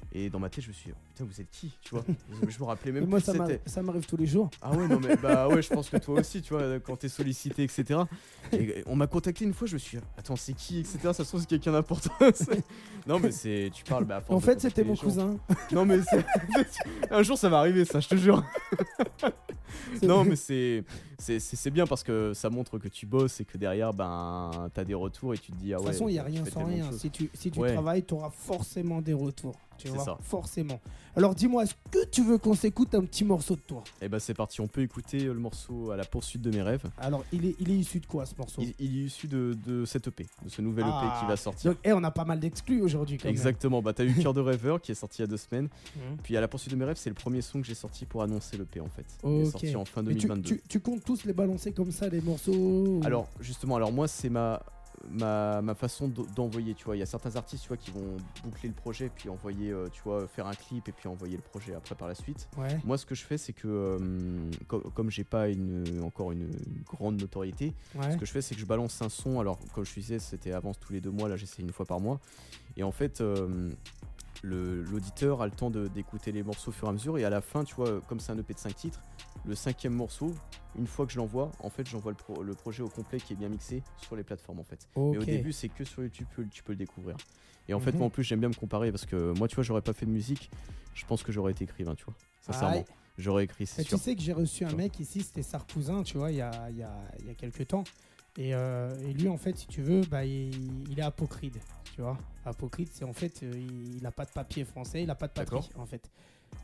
Et dans ma tête, je me suis dit, putain, vous êtes qui, tu vois je, me rappelais même moi, plus ça m'arrive- tous les jours. Ah ouais, non, mais bah ouais, je pense que toi aussi, tu vois, quand t'es sollicité, etc. Et on m'a contacté une fois, je me suis dit, attends, c'est qui, etc. Ça se trouve, c'est quelqu'un d'important. Non, mais c'est, tu parles, bah, En de fait, c'était mon cousin. Non, mais un jour, ça va arriver, ça, je te jure. non, mais c'est c'est- bien parce que ça montre que tu bosses et que derrière, ben, t'as des retours et tu te dis, ah De ouais. toute façon, il n'y a rien sans de rien. Si tu, si tu Ouais. travailles, tu auras forcément des retours. Tu C'est ça. Forcément. Alors dis-moi, est-ce que tu veux qu'on s'écoute un petit morceau de toi? Et bah, c'est parti, on peut écouter euh, le morceau à la poursuite de mes rêves. Alors, il est, il est issu de quoi ce morceau? Il, il est issu de, de cette EP, de ce nouvel EP Ah. qui va sortir. Donc, eh, on a pas mal d'exclus aujourd'hui. quand même. Exactement, bah t'as eu Cœur de rêveur qui est sorti il y a deux semaines. Mhm. Puis à la poursuite de mes rêves, c'est le premier son que j'ai sorti pour annoncer l'EP en fait. Il est sorti en fin Mais tu, 2022. tu- tu comptes tous les balancer comme ça, les morceaux? Alors justement, alors moi c'est ma, ma, ma façon d'envoyer, tu vois. Il y a certains artistes, tu vois, qui vont boucler le projet, puis envoyer, euh, tu vois, faire un clip et puis envoyer le projet après par la suite. Ouais. Moi ce que je fais, c'est que euh, co- comme j'ai pas une, encore une, une grande notoriété, ouais. ce que je fais, c'est que je balance un son. Alors, comme je disais, c'était avance tous les deux mois. Là, j'essaie une fois par mois. Et en fait, euh, l'auditeur a le temps de- d'écouter les morceaux au fur et à mesure. Et à la fin, tu vois, comme c'est un EP de 5 titres, le cinquième morceau, une fois que je l'envoie, en fait, j'envoie le, pro- le projet au complet qui est bien mixé sur les plateformes, en fait. Mais au début, c'est que sur YouTube, tu peux, tu peux le découvrir. Et en fait, Mhm. moi, en plus, j'aime bien me comparer parce que moi, tu vois, j'aurais pas fait de musique. Je pense que j'aurais été écrivain, tu vois. Sincèrement. J'aurais écrit, c'est Et tu sûr. sais que j'ai reçu un Sûr. mec ici, c'était Sarkouzin, tu vois, il y a, il y a, il y a quelques temps. Et, euh, et lui, en fait, si tu veux, bah, il, il est apocride, tu vois. Apocride, c'est en fait, euh, il, il a pas de papier français, il a pas de patrie, en fait.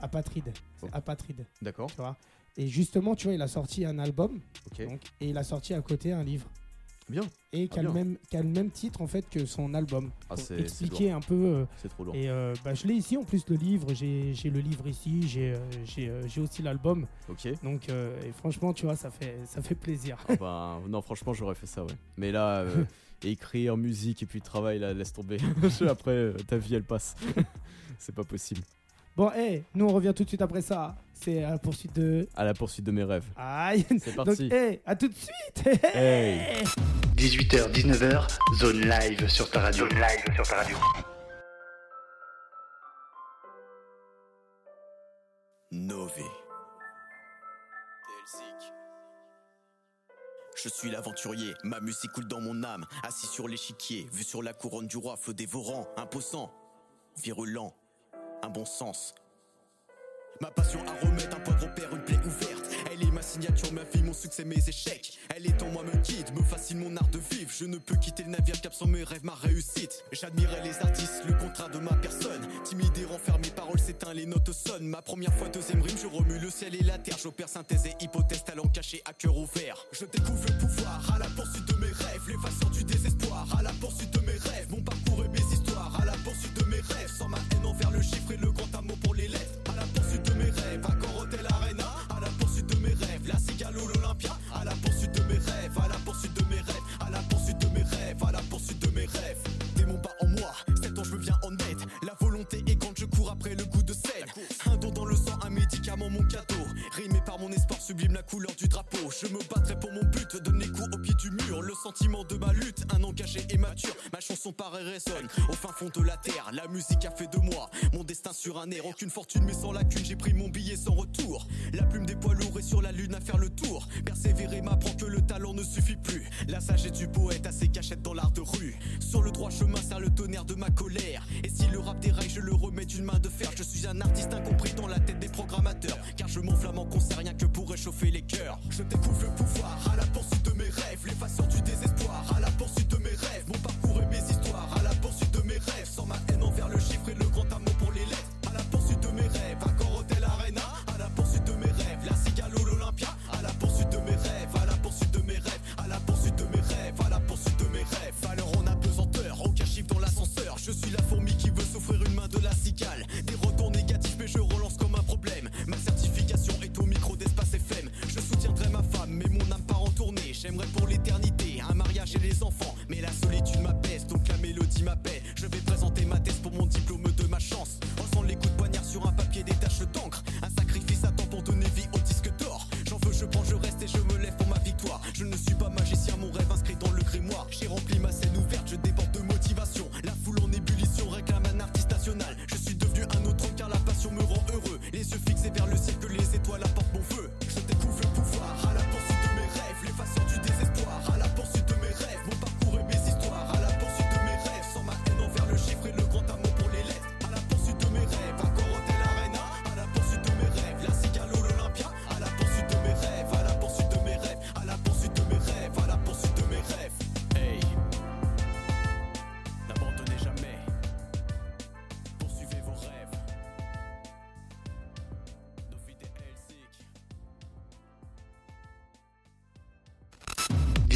Apatride, c'est Oh. apatride, D'accord, tu vois. Et justement, tu vois, il a sorti un album, donc, et il a sorti à côté un livre. Bien. Et Ah, qui a, le même, qui a le même titre, en fait, que son album. Ah, pour expliquer un peu euh, C'est trop lourd. et euh, bah, je l'ai ici en plus le livre, j'ai le livre ici, j'ai euh, j'ai aussi l'album. Ok. Donc euh, et franchement tu vois ça fait ça fait plaisir. Ah bah, non, franchement, j'aurais fait ça, ouais. Mais là, écrire, musique et puis travail, là, laisse tomber. Après, ta vie, elle passe. c'est pas possible. Bon hey, nous on revient tout de suite après ça. C'est à la poursuite de À la poursuite de mes rêves. Aïe. C'est Donc parti. hey, à tout de suite. Hey. 18h, 19h, zone live sur ta radio. Zone live sur ta radio. Nové. Delzik. Je suis l'aventurier, ma musique coule dans mon âme, assis sur l'échiquier, vu sur la couronne du roi, feu dévorant, imposant, virulent, un bon sens. Ma passion à remettre un point de repère, une plaie ouverte. Elle est ma signature, ma vie, mon succès, mes échecs. Elle est en moi, me guide, me fascine mon art de vivre. Je ne peux quitter le navire cap sans mes rêves, ma réussite. J'admirais les artistes, le contrat de ma personne. Timide et renfermé, paroles s'éteint, les notes sonnent. Ma première fois, deuxième rime, je remue le ciel et la terre. J'opère synthèse et hypothèse, talent caché à cœur ouvert. Je découvre le pouvoir à la poursuite de mes rêves, l'évasion du désespoir. À la poursuite de au fin fond de la terre. La musique a fait de moi mon destin sur un air. Aucune fortune mais sans lacune, j'ai pris mon billet sans retour. La plume des poids lourds est sur la lune à faire le tour. Persévérer m'apprend que le talent ne suffit plus. La sagesse du poète a ses cachettes dans l'art de rue. Sur le droit chemin, sert le tonnerre de ma colère. Et si le rap déraille, je le remets d'une main de fer. Je suis un artiste incompris dans la tête des programmateurs. Car je m'enflamme en concert rien que pour réchauffer les cœurs. Je découvre le pouvoir à la poursuite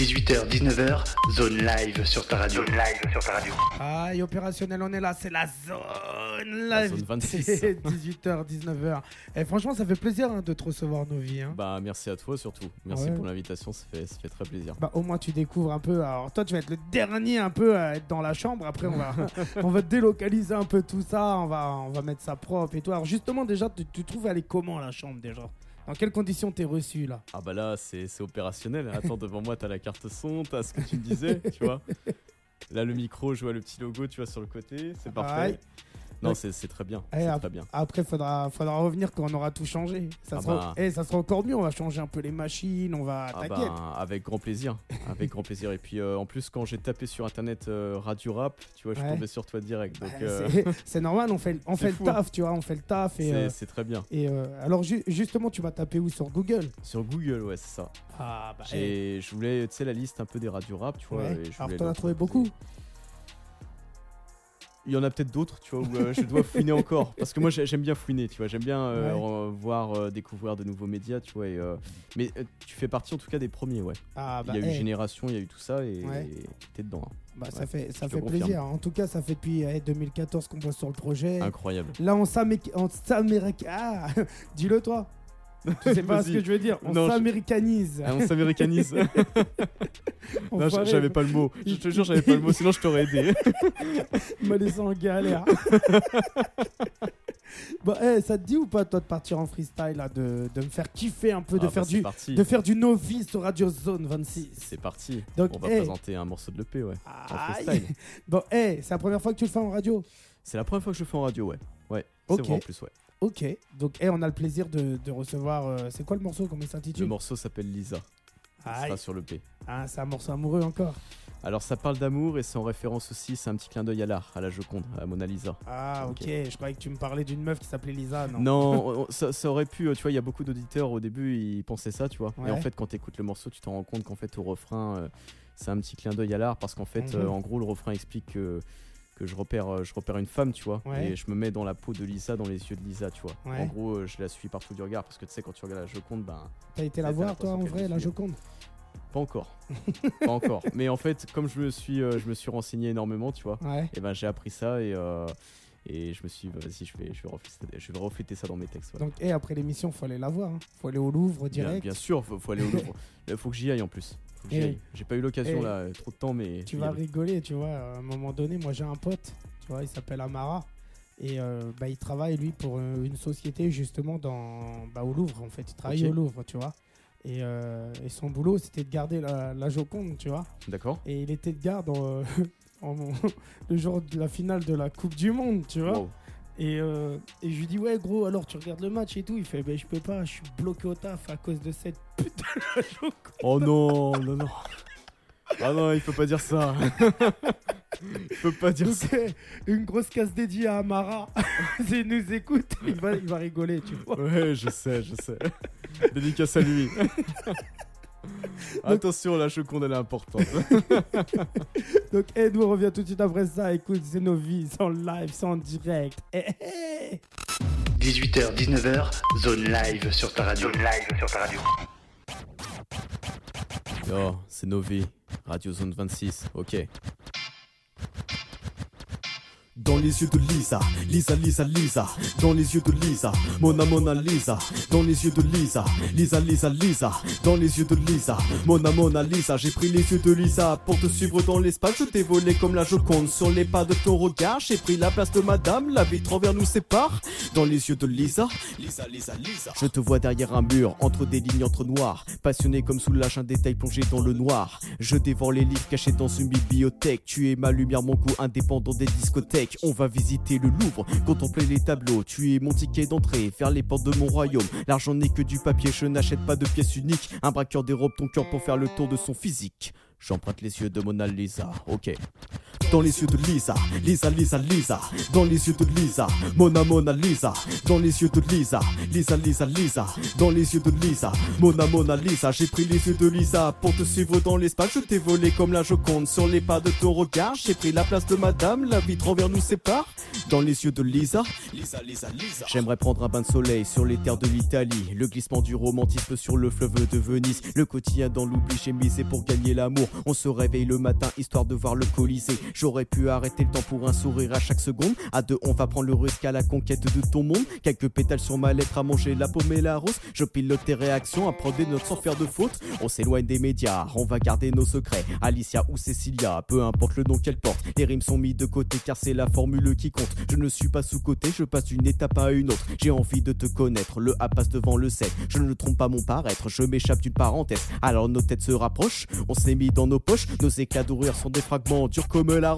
18h, 19h, zone live sur ta radio. Zone live sur ta radio. Aïe, opérationnel, on est là, c'est la zone La live. zone 26. 18h, 19h. Et franchement, ça fait plaisir hein, de te recevoir, nos vies. hein. Bah merci à toi surtout. Merci Ouais. pour l'invitation, ça fait, ça fait très plaisir. Bah, au moins, tu découvres un peu. Alors, toi, tu vas être le dernier un peu à être dans la chambre. Après, on va, on va délocaliser un peu tout ça. On va, on va mettre ça propre et tout. Alors, justement, déjà, tu, tu trouves elle est comment la chambre déjà? Dans quelles conditions t'es reçu là? Ah bah là c'est c'est opérationnel. Attends devant moi t'as la carte son, t'as ce que tu me disais, tu vois. Là le micro, je vois le petit logo, tu vois sur le côté, c'est parfait. Pareil. Non c'est c'est très bien, Eh, ap- très bien. Après, faudra, faudra revenir quand on aura tout changé. Ça, Ah sera, bah. eh, ça sera encore mieux. On va changer un peu les machines. On va. Ah bah, avec grand plaisir, avec grand plaisir. Et puis euh, en plus quand j'ai tapé sur internet euh, Radio Rap, tu vois, je suis tombé sur toi direct. Euh, c'est- normal, on fait, on c'est fait fou, le taf, tu vois, on fait le taf. Et, c'est très bien. et alors, ju- justement, tu vas taper où? Sur Google? Sur Google, ouais, c'est ça. Ah, bah, eh. Je voulais, tu sais, la liste un peu des radios rap, tu vois. Ouais. et je Alors, t'en as trouvé beaucoup? Il y en a peut-être d'autres, tu vois, où euh, je dois fouiner encore. Parce que moi, j'ai- j'aime bien fouiner, tu vois. J'aime bien euh, Ouais. voir, euh, découvrir de nouveaux médias, tu vois. et, Mais tu fais partie en tout cas des premiers, ouais. Ah, bah, il y a eu eh, Génération, il y a eu tout ça, et Ouais. t'es dedans. hein. bah, ça fait, ça fait plaisir. En tout cas, ça fait depuis eh, 2014 qu'on bosse sur le projet. Incroyable. Là, on s'améric- on s'améric- Ah Dis-le toi. Tu sais pas ce que je veux dire. On Non, je- s'américanise. Ah, on s'américanise. non, j'avais pas le mot. Je te jure, j'avais pas le mot, sinon je t'aurais aidé. Il m'a laissé en galère. bon, eh, ça te dit ou pas, toi, de partir en freestyle, là, de, de me faire kiffer un peu, de, Ah, faire bah, c'est du, parti. de faire du novice sur Radio Zone 26 C'est parti. Donc, On va eh, présenter un morceau de l'EP, ouais. En aïe. freestyle. Bon, eh, c'est la première fois que tu le fais en radio? C'est la première fois que je le fais en radio, ouais. Ouais, c'est Ok. vrai en plus, ouais. Ok, donc eh, on a le plaisir de, de recevoir. euh, c'est quoi le morceau Comment il Le s'intitule morceau s'appelle Lisa. Ça Aïe. sera sur l'EP. Ah, c'est un morceau amoureux encore. Alors ça parle d'amour et c'est en référence aussi, c'est un petit clin d'œil à l'art, à la Joconde, à Mona Lisa. Ah, ok. Ok. Je croyais que tu me parlais d'une meuf qui s'appelait Lisa. Non? Non, on- ça, ça aurait pu, euh, tu vois, il y a beaucoup d'auditeurs au début, ils pensaient ça, tu vois. Ouais. Et en fait, quand tu écoutes le morceau, tu t'en rends compte qu'en fait, au refrain, euh, c'est un petit clin d'œil à l'art parce qu'en fait, Mhm. euh, en gros, le refrain explique que, que je, repère, euh, je repère une femme, tu vois. Ouais. Et je me mets dans la peau de Lisa, dans les yeux de Lisa, tu vois. Ouais. En gros, euh, je la suis partout du regard parce que tu sais, quand tu regardes la Joconde, ben. T'as été la voir, toi, en vrai, la. Joconde? Pas encore. pas encore. Mais en fait, comme je me suis, euh, je me suis renseigné énormément, tu vois. Ouais. Et ben j'ai appris ça et, euh, et je me suis dit, vas-y, je vais, je, vais refléter, je vais refléter ça dans mes textes. ouais. Donc, eh, après l'émission, faut aller la voir. hein. Faut aller au Louvre bien, direct. bien sûr, faut, faut aller au Louvre. Il faut que j'y aille en plus. Eh. J'ai pas eu l'occasion Eh. là, trop de temps, mais. Tu vas rigoler, tu vois. À un moment donné, moi, j'ai un pote, tu vois, il s'appelle Amara. Et euh, bah, il travaille, lui, pour euh, une société, justement, dans, bah, au Louvre, en fait. Il travaille au Louvre, tu vois. Et, euh, et son boulot, c'était de garder la, la Joconde, tu vois. D'accord. Et il était de garde en, en- le jour de la finale de la Coupe du Monde, tu vois. Wow. Et, euh, et je lui dis, ouais, gros, alors tu regardes le match et tout. Il fait, ben je peux pas, je suis bloqué au taf à cause de cette putain de Joconde. Oh non, non, non. Ah non, il peut pas dire ça. il peut pas dire Donc, ça. eh, une grosse casse dédiée à Amara. S'il nous écoute, il va, il va rigoler, tu vois. Ouais, je sais, je sais. Dédicace à lui. Attention, la Joconde, elle est importante. Donc, eh, nous, on revient tout de suite après ça. Écoute, c'est nos vies, c'est en live, c'est en direct. Eh, eh. 18h, 19h, zone live sur ta radio. Zone live sur ta radio. Oh, c'est Novi, Radio Zone 26, ok. Dans les yeux de Lisa, Lisa, Lisa, Lisa. Dans les yeux de Lisa, Mona, Mona, Lisa. Dans les yeux de Lisa, Lisa, Lisa, Lisa. Dans les yeux de Lisa, Mona, Mona, Lisa. J'ai pris les yeux de Lisa pour te suivre dans l'espace. Je t'ai volé comme la Joconde sur les pas de ton regard. J'ai pris la place de madame, la vitre envers nous sépare. Dans les yeux de Lisa, Lisa, Lisa, Lisa. Je te vois derrière un mur, entre des lignes entre noirs. Passionné comme soulage un détail plongé dans le noir. Je dévore les livres cachés dans une bibliothèque. Tu es ma lumière, mon goût indépendant des discothèques. On va visiter le Louvre, contempler les tableaux. Tu es mon ticket d'entrée, faire les portes de mon royaume. L'argent n'est que du papier, je n'achète pas de pièces uniques. Un braqueur dérobe ton cœur pour faire le tour de son physique. J'emprunte les yeux de Mona Lisa, ok. Dans les yeux de Lisa. Lisa, Lisa, Lisa, dans les yeux de Lisa. Mona, Mona, Lisa, dans les yeux de Lisa. Lisa, Lisa, Lisa, dans les yeux de Lisa. Mona, Mona, Lisa, j'ai pris les yeux de Lisa pour te suivre dans l'espace. Je t'ai volé comme la Joconde sur les pas de ton regard. J'ai pris la place de madame, la vitre envers nous sépare. Dans les yeux de Lisa, Lisa, Lisa, Lisa. J'aimerais prendre un bain de soleil sur les terres de l'Italie. Le glissement du romantisme sur le fleuve de Venise. Le quotidien dans l'oubli, j'ai misé pour gagner l'amour. On se réveille le matin histoire de voir le Colisée. J'aurais pu arrêter le temps pour un sourire à chaque seconde. À deux, on va prendre le risque à la conquête de ton monde. Quelques pétales sur ma lettre à manger la pomme et la rose. Je pilote tes réactions, à prendre des notes sans faire de faute. On s'éloigne des médias, on va garder nos secrets. Alicia ou Cecilia, peu importe le nom qu'elle porte. Les rimes sont mis de côté car c'est la formule qui compte. Je ne suis pas sous-côté, je passe d'une étape à une autre. J'ai envie de te connaître, le A passe devant le 7. Je ne trompe pas mon paraître, je m'échappe d'une parenthèse. Alors nos têtes se rapprochent, on s'est mis dans nos poches. Nos éclats de sont des fragments durs comme la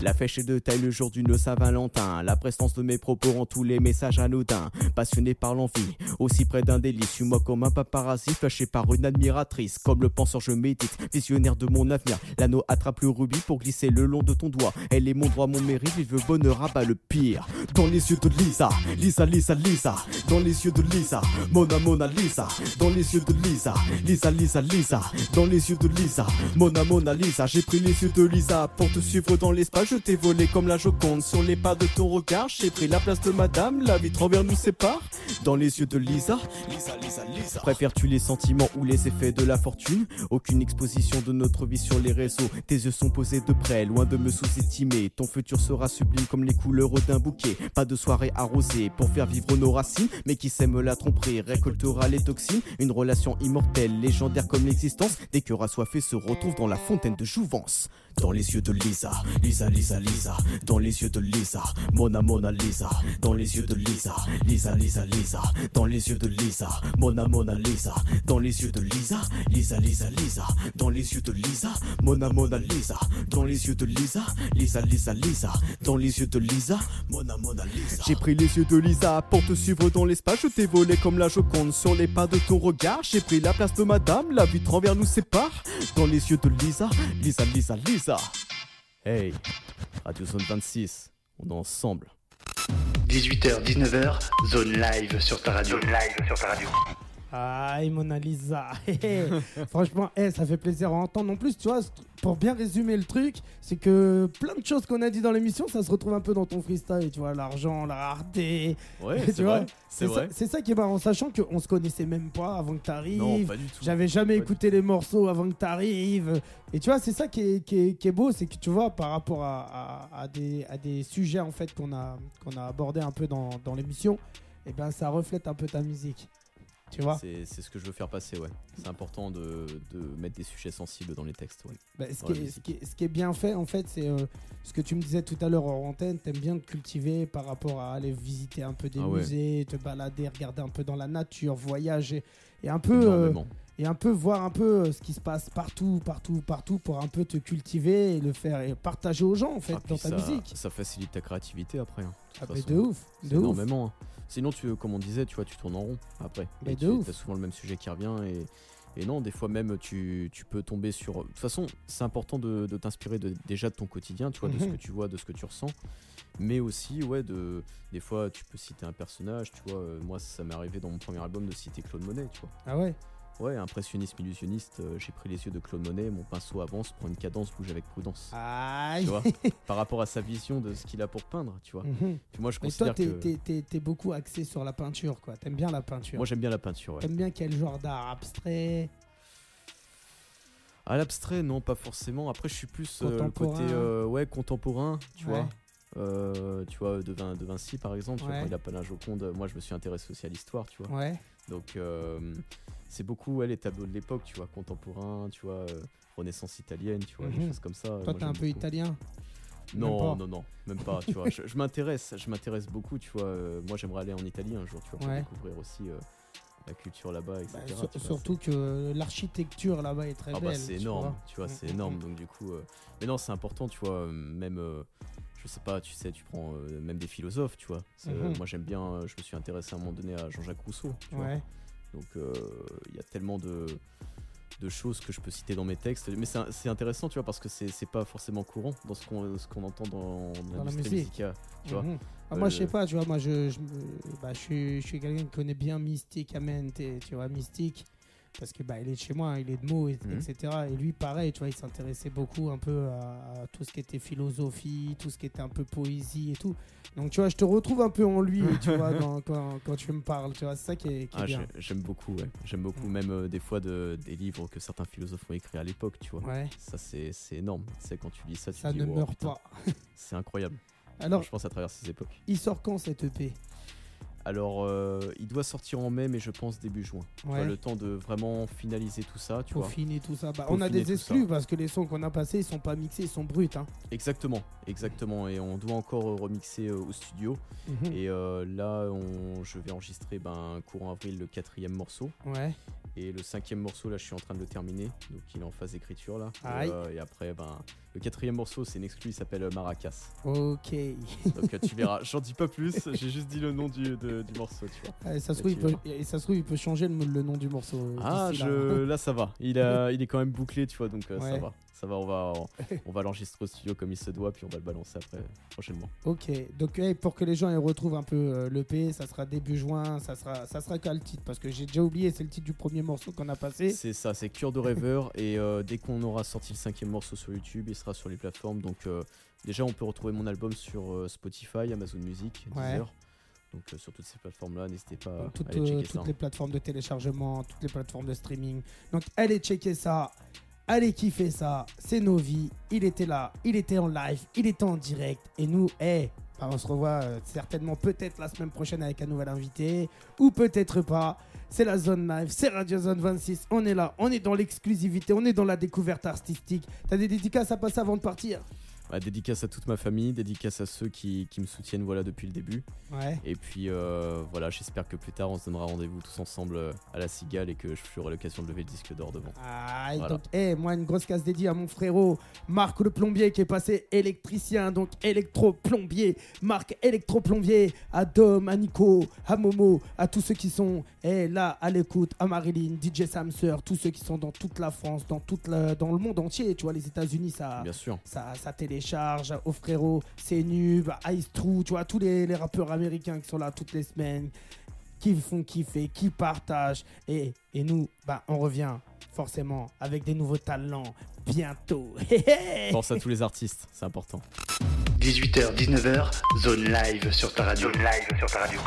La fêche est de taille le jour d'une Saint-Valentin. La prestance de mes propos rend tous les messages anodins. Passionné par l'envie, aussi près d'un délice. Suis-moi comme un paparazzi, flashé par une admiratrice. Comme le penseur, je médite, visionnaire de mon avenir. L'anneau attrape le rubis pour glisser le long de ton doigt. Elle est mon droit, mon mérite, il veut bonheur, abat le pire. Dans les yeux de Lisa, Lisa, Lisa, Lisa. Dans les yeux de Lisa, Mona, Mona, Lisa. Dans les yeux de Lisa, Lisa, Lisa, Lisa. Dans les yeux de Lisa, Mona, Mona, Lisa. J'ai pris les yeux de Lisa pour te suivre dans l'espace. Je t'ai volé comme la Joconde sur les pas de ton regard. J'ai pris la place de madame, la vitre envers nous sépare. Dans les yeux de Lisa, Lisa, Lisa, Lisa. Préfères-tu les sentiments ou les effets de la fortune? Aucune exposition de notre vie sur les réseaux. Tes yeux sont posés de près, loin de me sous-estimer. Ton futur sera sublime comme les couleurs d'un bouquet. Pas de soirée arrosée pour faire vivre nos racines. Mais qui sème la tromperie récoltera les toxines. Une relation immortelle, légendaire comme l'existence. Des cœurs assoiffés se retrouvent dans la fontaine de jouvence. Dans les yeux de Lisa, Lisa, Lisa, Lisa. Dans les yeux de Lisa, Mona, Mona, Lisa. Dans les yeux de Lisa, Lisa, Lisa, Lisa. Dans les yeux de Lisa, Mona, Mona, Lisa. Dans les yeux de Lisa, Lisa, Lisa, Lisa. Dans les yeux de Lisa, Mona, Mona, Lisa. Dans les yeux de Lisa, Lisa, Lisa, Lisa. Dans les yeux de Lisa, Mona, Mona, Lisa. J'ai pris les yeux de Lisa pour te suivre dans l'espace. Je t'ai volé comme la Joconde sur les pas de ton regard. J'ai pris la place de madame, la vitre envers nous sépare. Dans les yeux de Lisa, Lisa, Lisa, Lisa. Hey, Radio Zone 26, on est ensemble. 18h, 19h, zone live sur ta radio. Zone live sur ta radio. Aïe, Mona Lisa. Franchement, eh, ça fait plaisir à entendre. En plus, tu vois, pour bien résumer le truc, c'est que plein de choses qu'on a dit dans l'émission, ça se retrouve un peu dans ton freestyle. Tu vois, l'argent, la rareté. Ouais, tu c'est vois, vrai. C'est ça, vrai. c'est ça qui est marrant, sachant qu'on se connaissait même pas avant que tu Non, arrives. pas du tout. J'avais jamais Pas écouté les morceaux avant que tu arrives. Et tu vois, c'est ça qui est, qui est- qui est beau, c'est que tu vois, par rapport à, à- à des, à des sujets en fait qu'on a, qu'on a abordés un peu dans, dans l'émission, et ben ça reflète un peu ta musique. Tu vois C'est c'est ce que je veux faire passer, ouais. C'est important de, de mettre des sujets sensibles dans les textes, ouais. Bah, ce, qui est, musique. ce, qui est, ce qui est bien fait, en fait, c'est euh, ce que tu me disais tout à l'heure en antenne. T'aimes bien te cultiver par rapport à aller visiter un peu des Ah ouais. musées, te balader, regarder un peu dans la nature, voyager et un peu, euh, et un peu voir un peu euh, ce qui se passe partout, partout, partout pour un peu te cultiver et le faire et partager aux gens en fait Ah, dans ta ça, musique. Ça facilite ta créativité après. hein, de Ah, mais de ouf, C'est de ouf. énormément. hein. Sinon, tu, comme on disait, tu vois, tu tournes en rond après. Mais Et de tu as souvent le même sujet qui revient et, et non, des fois même tu, tu peux tomber sur. De toute façon, c'est important de, de t'inspirer de- déjà de ton quotidien, tu vois, de ce que tu vois, de ce que tu ressens. Mais aussi, ouais, de, des fois tu peux citer un personnage, tu vois. euh, moi, ça m'est arrivé dans mon premier album de citer Claude Monet, tu vois. Ah ouais? Ouais, impressionniste, illusionniste, euh, j'ai pris les yeux de Claude Monet, mon pinceau avance, prend une cadence, bouge avec prudence. Aïe. Tu vois, par rapport à sa vision de ce qu'il a pour peindre, tu vois. Mhm. Puis moi, je Mais toi, t'es que. beaucoup axé sur la peinture, quoi. T'aimes bien la peinture. Moi, j'aime bien la peinture, ouais. T'aimes bien quel genre d'art abstrait? À l'abstrait, non, pas forcément. Après, je suis plus euh, le côté euh, ouais, contemporain, tu Ouais. vois. Euh, tu vois, de, Vin- de Vinci, par exemple, tu vois, Ouais. quand il a peint la Joconde, moi, je me suis intéressé aussi à l'histoire, tu vois. Ouais. Donc, euh, c'est beaucoup ouais, les tableaux de l'époque, tu vois, contemporain, tu vois, euh, Renaissance italienne, tu vois, des Mhm. choses comme ça. Toi, Moi, t'es un peu beaucoup. italien. Non, non, non, même pas, tu vois. Je, m'intéresse, je m'intéresse beaucoup, tu vois. euh, moi, j'aimerais aller en Italie un jour, tu vois, pour Ouais. découvrir aussi euh, la culture là-bas, etc. Bah, sur- surtout que l'architecture là-bas est très Ah belle. bah c'est tu énorme, vois. tu vois, c'est énorme. Donc du coup, euh, mais non, c'est important, tu vois, euh, même, euh, je sais pas, tu sais, tu prends euh, même des philosophes, tu vois. C'est- euh, Mhm. moi j'aime bien, euh, je me suis intéressé à un moment donné à Jean-Jacques Rousseau, tu vois. Donc euh, il y a tellement de, de choses que je peux citer dans mes textes. Mais c'est intéressant, tu vois, parce que c'est pas forcément courant dans ce qu'on entend dans, la musique. musicale. Tu vois. Mhm. Ah, Euh, moi, je sais pas, tu vois, moi, je, je, bah, je suis, je suis quelqu'un qui connaît bien Mysticamente, tu vois, Mystique, parce que bah, il est de chez moi, hein, il est de Meaux, et- Mhm. etc. Et lui, pareil, tu vois, il s'intéressait beaucoup un peu à, à tout ce qui était philosophie, tout ce qui était un peu poésie et tout. Donc, tu vois, je te retrouve un peu en lui, tu vois, dans- quand, quand tu me parles, tu vois, c'est ça qui est, qui est Ah, bien. J'aime beaucoup, ouais. J'aime beaucoup, même euh, des fois de, des livres que certains philosophes ont écrits à l'époque, tu vois. Ouais, Ça, c'est c'est énorme. C'est quand tu lis ça, tu ça dis, ne wow, meurt putain, pas. C'est incroyable. Alors, je pense à travers ces époques. il sort quand cette EP Alors, euh, il doit sortir en mai, mais je pense début juin. Tu Ouais. le temps de vraiment finaliser tout ça, tu vois. Tout ça. Bah, on a des exclus parce que les sons qu'on a passés, ils sont pas mixés, ils sont bruts. Hein. Exactement, exactement. Et on doit encore remixer euh, au studio. Mhm. Et euh, là, on, je vais enregistrer ben, courant avril le quatrième morceau. Ouais. Et le cinquième morceau, là, je suis en train de le terminer. Donc, il est en phase d'écriture, là. Et, euh, et après, ben, le quatrième morceau, c'est une exclu, il s'appelle euh, Maracas. Ok. Donc, euh, tu verras. J'en dis pas plus, j'ai juste dit le nom du, de- du morceau, tu vois. Ah, et ça, se trouve, il peut, verras. et ça se trouve, il peut changer le, le nom du morceau. Ah, là. je... là, ça va. Il, a... il est quand même bouclé, tu vois, donc ça va. Ça va, on va, on va l'enregistrer au studio comme il se doit, puis on va le balancer après, prochainement. Ok. Donc, hey, pour que les gens ils retrouvent un peu euh, l'EP, ça sera début juin. Ça sera, ça sera quel titre? Parce que j'ai déjà oublié, c'est le titre du premier morceau qu'on a passé. C'est ça, c'est Cure de rêveur. et euh, dès qu'on aura sorti le cinquième morceau sur YouTube, il sera sur les plateformes. Donc, euh, déjà, on peut retrouver mon album sur euh, Spotify, Amazon Music, Ouais. Deezer. Donc, euh, sur toutes ces plateformes-là, n'hésitez pas Donc, toutes, à aller euh, checker toutes ça. les plateformes de téléchargement, toutes les plateformes de streaming. Donc, allez checker ça. Allez kiffer ça. C'est nos vies. Il était là. Il était en live. Il était en direct. Et nous, hey, bah, on se revoit euh, certainement peut-être la semaine prochaine avec un nouvel invité. Ou peut-être pas. C'est la zone live. C'est Radio Zone 26. On est là. On est dans l'exclusivité. On est dans la découverte artistique. T'as des dédicaces à passer avant de partir? Bah, dédicace à toute ma famille, dédicace à ceux qui, qui me soutiennent voilà, depuis le début. Ouais. Et puis euh, voilà, j'espère que plus tard on se donnera rendez-vous tous ensemble euh, à la cigale et que je ferai l'occasion de lever le disque d'or devant. Ah, Voilà. donc, eh, moi, une grosse casse dédiée à mon frérot Marc le plombier qui est passé électricien, donc électro-plombier. Marc électro-plombier, à Dom, à Nico, à Momo, à tous ceux qui sont eh, là à l'écoute, à Marilyn, DJ Samser, tous ceux qui sont dans toute la France, dans, toute la- dans le monde entier. Tu vois, les États-Unis, ça, Bien sûr. ça, ça télécharge, au frérot, c'est Nub, Ice True, tu vois, tous les, les rappeurs américains qui sont là toutes les semaines, qui font kiffer, qui partagent. Et, et nous, bah, on revient forcément avec des nouveaux talents bientôt. Pense à tous les artistes, c'est important. 18h, 19h, zone live sur ta radio. Zone live sur ta radio.